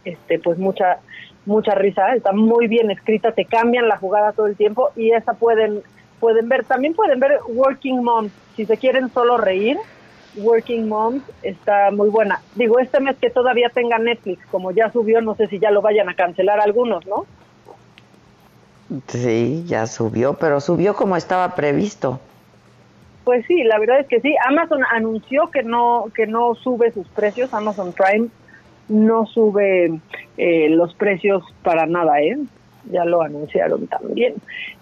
este, pues mucha, mucha risa. Está muy bien escrita, te cambian la jugada todo el tiempo y esa pueden, pueden ver. También pueden ver Working Moms si se quieren solo reír. Working Moms está muy buena. Digo, este mes que todavía tenga Netflix, como ya subió, no sé si ya lo vayan a cancelar algunos, ¿no? Sí, ya subió, pero subió como estaba previsto. Pues sí, la verdad es que sí. Amazon anunció que no que no sube sus precios. Amazon Prime no sube eh, los precios para nada, ¿eh? Ya lo anunciaron también.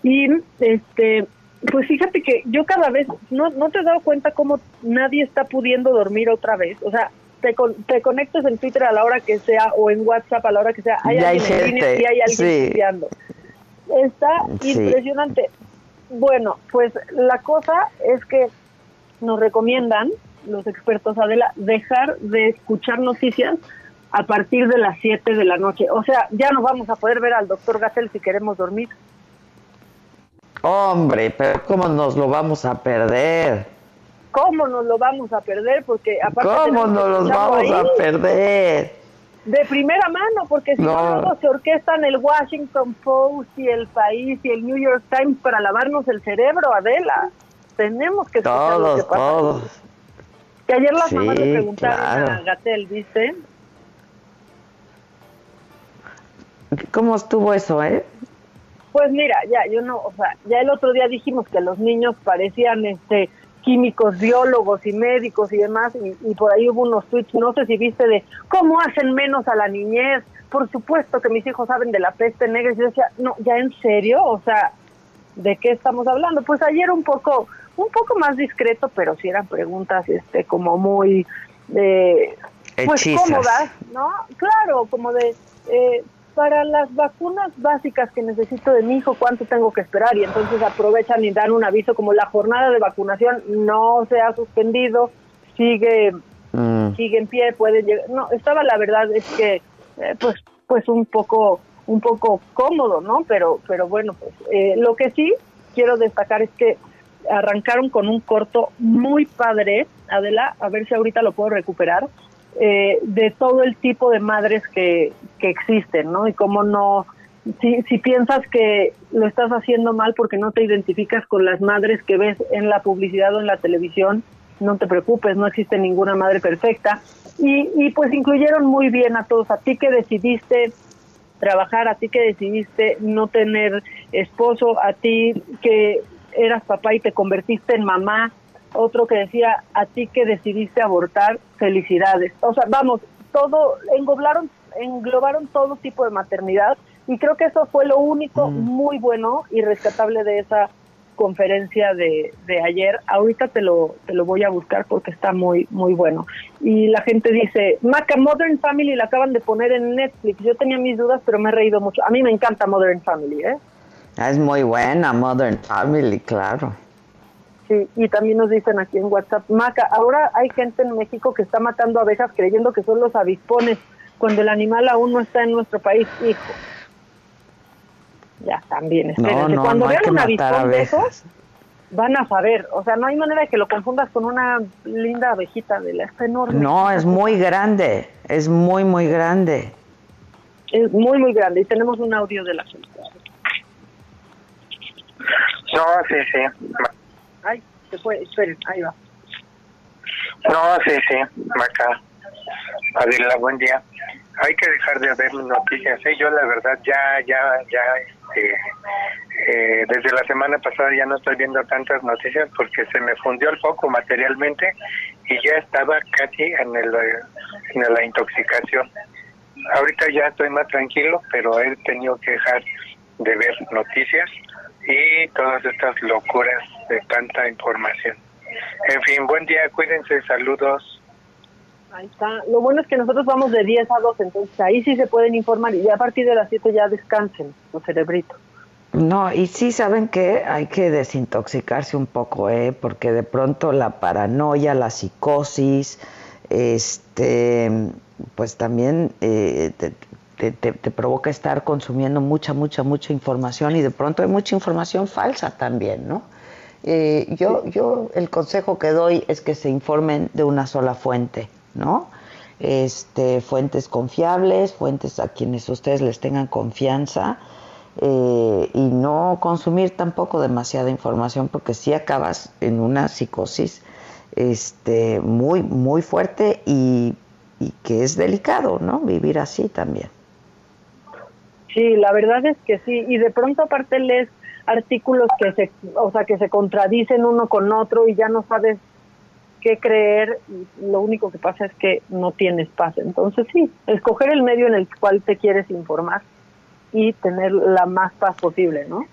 Y este, pues fíjate que yo cada vez no no te has dado cuenta cómo nadie está pudiendo dormir otra vez. O sea, te, con, te conectas en Twitter a la hora que sea o en WhatsApp a la hora que sea. Hay Ya hay alguien en línea gente, y hay alguien sí. estudiando. Está Sí. impresionante. Bueno, pues la cosa es que nos recomiendan los expertos Adela dejar de escuchar noticias a partir de las 7 de la noche. O sea, ya no vamos a poder ver al doctor Gatel si queremos dormir. Hombre, pero ¿cómo nos lo vamos a perder? ¿Cómo nos lo vamos a perder? Porque aparte ¿Cómo que nos los vamos a perder? De primera mano, porque si no, se orquestan el Washington Post y el País y el New York Times para lavarnos el cerebro, Adela. Tenemos que escuchar lo que Todos, pasa. todos. Que ayer las Sí, mamás le preguntaron claro. a Gatel, ¿viste? ¿Cómo estuvo eso, eh? Pues mira, ya yo no, o sea, ya el otro día dijimos que los niños parecían este químicos, biólogos y médicos y demás, y, y por ahí hubo unos tweets, no sé si viste de cómo hacen menos a la niñez. Por supuesto que mis hijos saben de la peste negra, y yo decía, no, ya en serio, o sea, ¿de qué estamos hablando? Pues ayer un poco, un poco más discreto, pero sí eran preguntas, este, como muy, eh, pues Hechizas. cómodas, ¿no? Claro, como de, eh, para las vacunas básicas que necesito de mi hijo, ¿cuánto tengo que esperar? Y entonces aprovechan y dan un aviso como la jornada de vacunación no se ha suspendido, sigue Mm. sigue en pie, puede llegar. No, estaba la verdad es que eh, pues pues un poco un poco cómodo, ¿no? Pero pero bueno, pues eh, lo que sí quiero destacar es que arrancaron con un corto muy padre, Adela, a ver si ahorita lo puedo recuperar, eh, de todo el tipo de madres que, que existen, ¿no? Y cómo no, si, si piensas que lo estás haciendo mal porque no te identificas con las madres que ves en la publicidad o en la televisión, no te preocupes, no existe ninguna madre perfecta. Y, y pues incluyeron muy bien a todos, a ti que decidiste trabajar, a ti que decidiste no tener esposo, a ti que eras papá y te convertiste en mamá, otro que decía a ti que decidiste abortar, felicidades. O sea, vamos, todo, englobaron, englobaron todo tipo de maternidad y creo que eso fue lo único muy bueno y rescatable de esa conferencia de, de ayer. Ahorita te lo, te lo voy a buscar porque está muy, muy bueno. Y la gente dice, Maca, Modern Family la acaban de poner en Netflix. Yo tenía mis dudas, pero me he reído mucho. A mí me encanta Modern Family, ¿eh? Es muy buena, Modern Family, claro. Sí, y también nos dicen aquí en WhatsApp, Maca, ahora hay gente en México que está matando abejas creyendo que son los avispones, cuando el animal aún no está en nuestro país, hijo. Ya, también, espérense. no, cuando no vean un avispón de esos, van a saber. O sea, no hay manera de que lo confundas con una linda abejita de la está enorme. No, es muy grande, es muy, muy grande. Es muy, muy grande. Y tenemos un audio de la gente. No, sí, sí. Se fue, esperen, ahí va. No, sí, sí, Maca. Adela, buen día. Hay que dejar de ver noticias. ¿eh? Yo, la verdad, ya, ya, ya, este, eh, desde la semana pasada ya no estoy viendo tantas noticias porque se me fundió el foco materialmente y ya estaba casi en, el, en la intoxicación. Ahorita ya estoy más tranquilo, pero he tenido que dejar de ver noticias y todas estas locuras de tanta información. En fin, buen día, cuídense, saludos. Ahí está. Lo bueno es que nosotros vamos de 10 a 12, entonces ahí sí se pueden informar y ya a partir de las 7 ya descansen los cerebritos. No, y sí saben que hay que desintoxicarse un poco, ¿eh? porque de pronto la paranoia, la psicosis, este, pues también eh, te, te, te- te provoca estar consumiendo mucha, mucha, mucha información y de pronto hay mucha información falsa también, ¿no? Eh, yo, yo el consejo que doy es que se informen de una sola fuente, ¿no? Este, fuentes confiables, fuentes a quienes ustedes les tengan confianza eh, y no consumir tampoco demasiada información porque si acabas en una psicosis este, muy, muy fuerte y, y que es delicado, ¿no? Vivir así también. Sí, la verdad es que sí. Y de pronto aparte lees artículos que se, o sea, que se contradicen uno con otro y ya no sabes qué creer. Y lo único que pasa es que no tienes paz. Entonces sí, escoger el medio en el cual te quieres informar y tener la más paz posible, ¿no?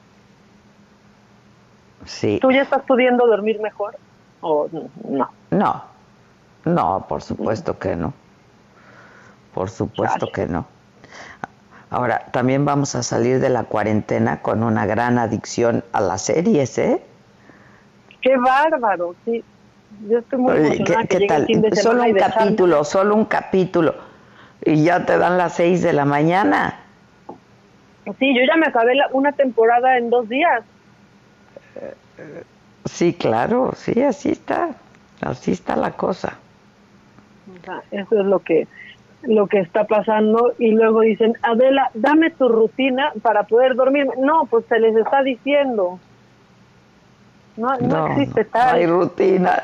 Sí. ¿Tú ya estás pudiendo dormir mejor? ¿O no? No, no, por supuesto que no. Por supuesto que no. Ahora, también vamos a salir de la cuarentena con una gran adicción a las series, ¿eh? ¡Qué bárbaro! Sí, yo estoy muy emocionada ¿Qué, que qué el tal? fin de semana Solo un capítulo, solo un capítulo. Y ya te dan las seis de la mañana. Sí, yo ya me acabé la- una temporada en dos días. Sí, claro, sí, así está. Así está la cosa. O sea, eso es lo que lo que está pasando y luego dicen, Adela, dame tu rutina para poder dormir. No, pues se les está diciendo. No, no, No, existe no tal. hay rutina.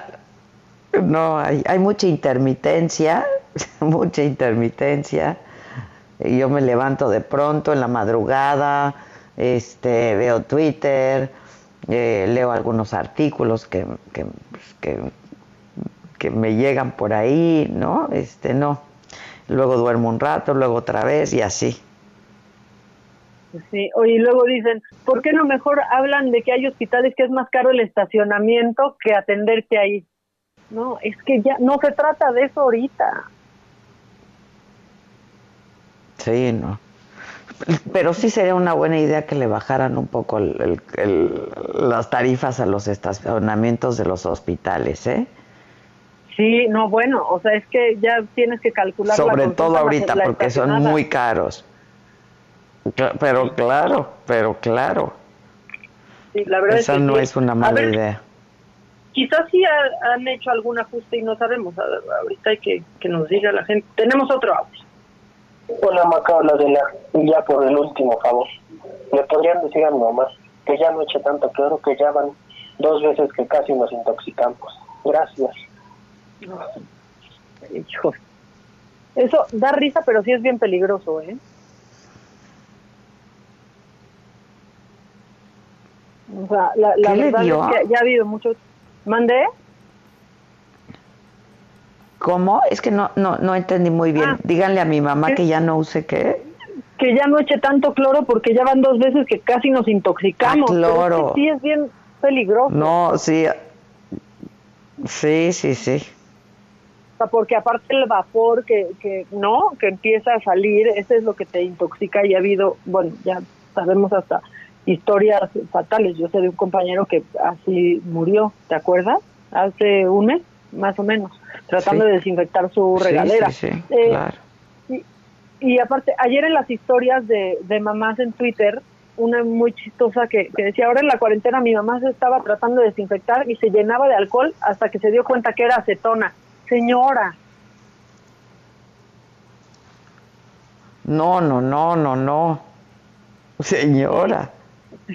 No, hay, hay mucha intermitencia, mucha intermitencia. Yo me levanto de pronto en la madrugada, este, veo Twitter, eh, leo algunos artículos que, que, pues, que, que me llegan por ahí, ¿no? Este, no. Luego duermo un rato, luego otra vez y así. Sí, y luego dicen, ¿por qué no mejor hablan de que hay hospitales que es más caro el estacionamiento que atenderte ahí? No, es que ya no se trata de eso ahorita. Sí, no. Pero sí sería una buena idea que le bajaran un poco el- el- el- las tarifas a los estacionamientos de los hospitales, ¿eh? Sí, no, bueno, o sea, es que ya tienes que calcular la Sobre todo ahorita, la porque son muy caros. Pero claro, pero claro. Sí, la verdad Esa es que no sí. es una A mala ver, idea. Quizás sí ha- han hecho algún ajuste y no sabemos. A ver, ahorita hay que, que nos diga la gente. Tenemos otro audio. Hola Maca, hola Adela. Y ya por el último favor, le podrían decir a mi mamá que ya no eche tanto cloro, que ya van dos veces que casi nos intoxicamos. Gracias. Hijo. Eso da risa, pero sí es bien peligroso, ¿eh? O sea, la, la ¿Qué le verdad es que ya ha habido muchos... ¿Mandé? ¿Cómo? Es que no, no, no entendí muy bien. Ah. Díganle a mi mamá que ya no use qué. Que ya no eche tanto cloro porque ya van dos veces que casi nos intoxicamos. Ah, Pero es que cloro. sí es bien peligroso. No, sí. Sí, sí, sí. Sea, porque aparte el vapor que, que no, que empieza a salir, ese es lo que te intoxica y ha habido, bueno, ya sabemos hasta historias fatales. Yo sé de un compañero que así murió, ¿te acuerdas? Hace un mes, más o menos, tratando Sí. de desinfectar su regadera. sí, sí, Eh, claro. y, y aparte, ayer en las historias de, de mamás en Twitter, una muy chistosa que, que decía, ahora en la cuarentena mi mamá se estaba tratando de desinfectar y se llenaba de alcohol hasta que se dio cuenta que era acetona. Señora, No, no, no, no, no. Señora.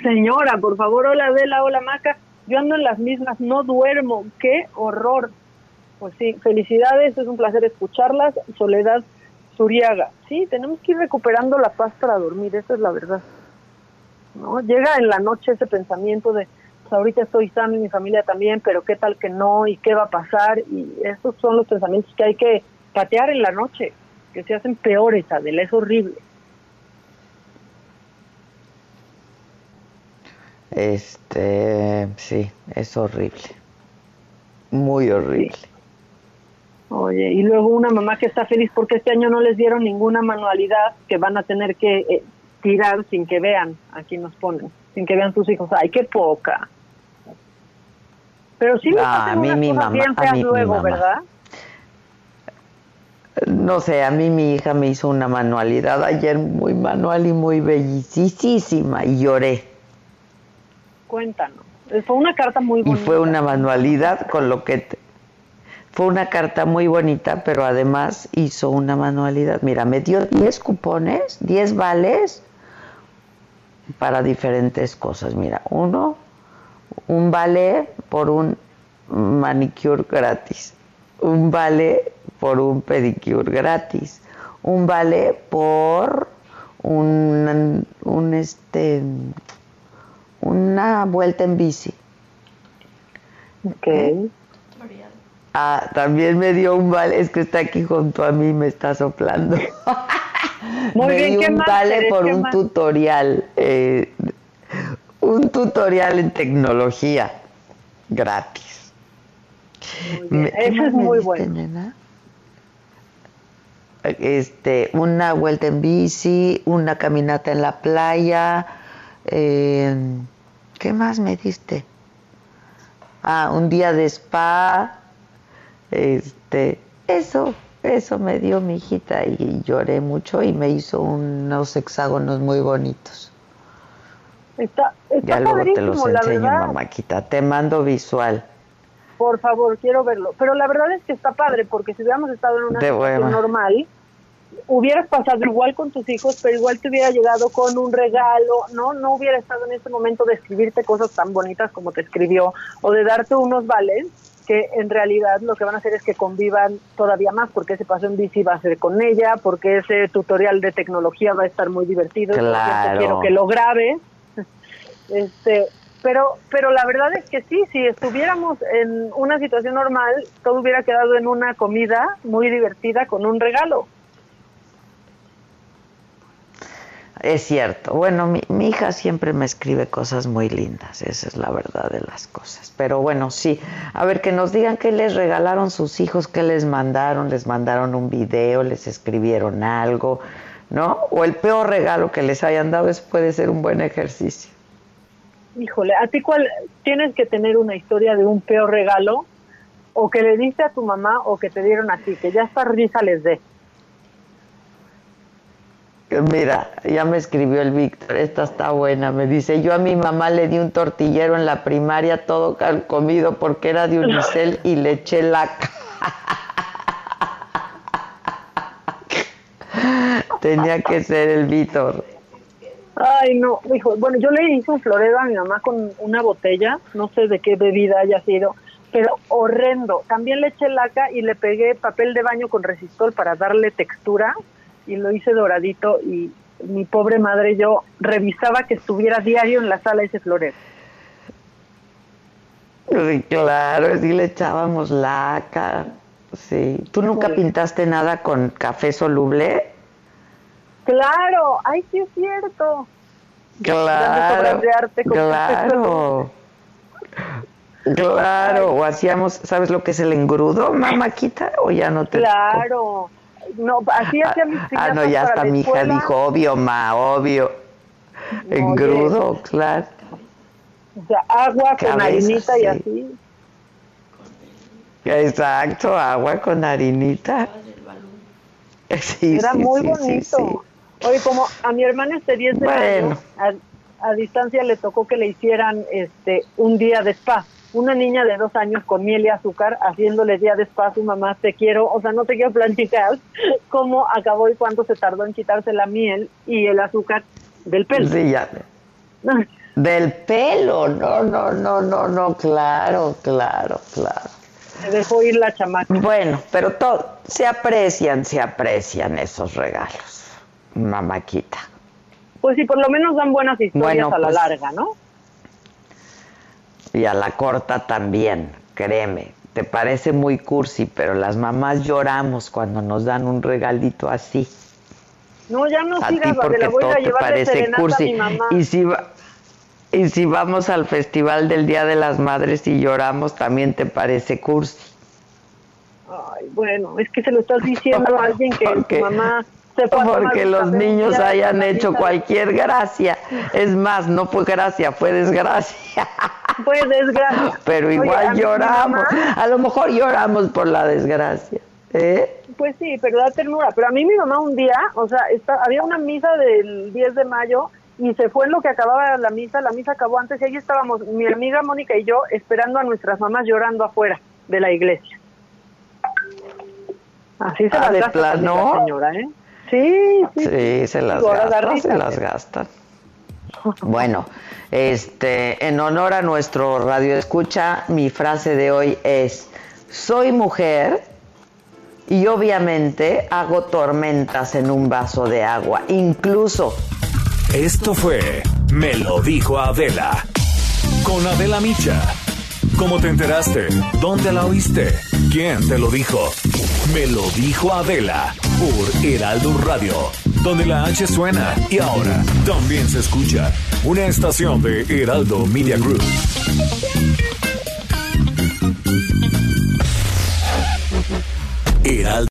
señora, por favor, hola Adela, hola Maca, yo ando en las mismas, no duermo, qué horror. Pues sí, felicidades, es un placer escucharlas. Soledad Zuriaga, sí, tenemos que ir recuperando la paz para dormir, esa es la verdad. ¿no? Llega en la noche ese pensamiento de, ahorita estoy sano y mi familia también, pero qué tal que no y qué va a pasar. Y esos son los pensamientos que hay que patear en la noche, que se hacen peores, Adela, es horrible. Este, sí, es horrible. Muy horrible. Oye, y luego una mamá que está feliz porque este año no les dieron ninguna manualidad que van a tener que eh, tirar sin que vean, aquí nos ponen, sin que vean sus hijos. Ay, qué poca. Pero sí les Ah, a mí mi mamá- bien a mí mi luego, mamá. ¿verdad? No sé, a mí mi hija me hizo una manualidad ayer muy manual y muy bellísima y lloré. Cuéntanos. Fue una carta muy Y bonita. fue una manualidad con lo que... te- Fue una carta muy bonita, pero además hizo una manualidad. Mira, me dio 10 cupones, 10 vales para diferentes cosas. Mira, uno, un vale por un manicure gratis, un vale por un pedicure gratis, un vale por un, un este una vuelta en bici. Ok. Ah, también me dio un vale, es que está aquí junto a mí, me está soplando. Muy me bien, dio ¿qué un vale por ¿Qué un más? tutorial, eh, un tutorial en tecnología gratis. Me- ¿qué Eso es muy bueno. nena? Este, una vuelta en bici, una caminata en la playa, eh, ¿qué más me diste? Ah, un día de spa, este, eso, eso me dio mi hijita y lloré mucho y me hizo unos hexágonos muy bonitos. Está, está Ya luego te los enseño, mamáquita, te mando visual. Por favor, quiero verlo. Pero la verdad es que está padre, porque si hubiéramos estado en una De situación normal, hubieras pasado igual con tus hijos, pero igual te hubiera llegado con un regalo, ¿no? No hubiera estado en este momento de escribirte cosas tan bonitas como te escribió, o de darte unos vales que en realidad lo que van a hacer es que convivan todavía más, porque ese paso en bici va a ser con ella, porque ese tutorial de tecnología va a estar muy divertido, Claro. quiero que lo grabes. Este, pero, pero la verdad es que sí, si estuviéramos en una situación normal, todo hubiera quedado en una comida muy divertida con un regalo. Es cierto. Bueno, mi, hija siempre me escribe cosas muy lindas, esa es la verdad de las cosas. Pero bueno, sí. A ver, que nos digan qué les regalaron sus hijos, qué les mandaron, les mandaron un video, les escribieron algo, ¿no? O el peor regalo que les hayan dado, eso puede ser un buen ejercicio. Híjole, ¿a ti cuál tienes que tener una historia de un peor regalo? O que le diste a tu mamá o que te dieron a ti, que ya hasta risa les dé. Mira, ya me escribió el Víctor, esta está buena, me dice, yo a mi mamá le di un tortillero en la primaria todo comido porque era de unicel y le eché laca. Tenía que ser el Víctor. Ay, no, hijo, bueno, yo le hice un florero a mi mamá con una botella, no sé de qué bebida haya sido, pero horrendo. También le eché laca y le pegué papel de baño con resistol para darle textura y lo hice doradito y mi pobre madre yo revisaba que estuviera diario en la sala ese florero. Sí, claro, sí le echábamos laca. Sí. ¿Tú nunca pintaste nada con café soluble? Claro, ay, sí es cierto. Claro, claro. Claro, o hacíamos, ¿sabes lo que es el engrudo, mamáquita? O ya no te Claro. No, así hacía mis Ah, no, piñatas ya hasta mi hija dijo, obvio, ma, obvio. Engrudo, claro. O sea, agua con harinita y sí. así. Exacto, agua con harinita. Sí, Era sí, muy bonito. Oye, como a mi hermana este 10 de Bueno. mayo, a, a distancia le tocó que le hicieran este un día de spa. Una niña de dos años con miel y azúcar haciéndole día de spa a su mamá, te quiero, o sea, no te quiero platicar cómo acabó y cuánto se tardó en quitarse la miel y el azúcar del pelo. Sí, ya. Del pelo, no, no, no, no, no, claro, claro, claro. Se dejó ir la chamaca. Bueno, pero todo, se aprecian, se aprecian esos regalos, mamáquita. Pues sí, por lo menos dan buenas historias Bueno, a la pues- larga, ¿no? Y a la corta también, créeme. Te parece muy cursi, pero las mamás lloramos cuando nos dan un regalito así. No, ya no a sigas, porque Adela, voy todo a te llevar de a cursi. mi mamá. Y si, va- y si vamos al festival del Día de las Madres y lloramos, también te parece cursi. Ay, bueno, es que se lo estás diciendo a alguien que tu mamá tomar Porque los niños de hayan hecho cualquier gracia. Es más, no fue gracia, fue desgracia. Fue desgracia. Pero igual lloramos. mamá- A lo mejor lloramos por la desgracia. ¿eh? Pues sí, pero da ternura. Pero a mí mi mamá un día, o sea, está, había una misa del 10 de mayo y se fue en lo que acababa la misa, la misa acabó antes y ahí estábamos mi amiga Mónica y yo esperando a nuestras mamás llorando afuera de la iglesia. Así se Ah, ¿de la plano? señora, ¿eh? Sí, sí. Sí, se las gastan, se las gastan. Bueno, este, en honor a nuestro radio escucha, mi frase de hoy es: soy mujer y obviamente hago tormentas en un vaso de agua, incluso. Esto fue Me lo dijo Adela. Con Adela Micha. ¿Cómo te enteraste? ¿Dónde la oíste? ¿Quién te lo dijo? Me lo dijo Adela por Heraldo Radio, donde la H suena y ahora también se escucha. Una estación de Heraldo Media Group. Heraldo.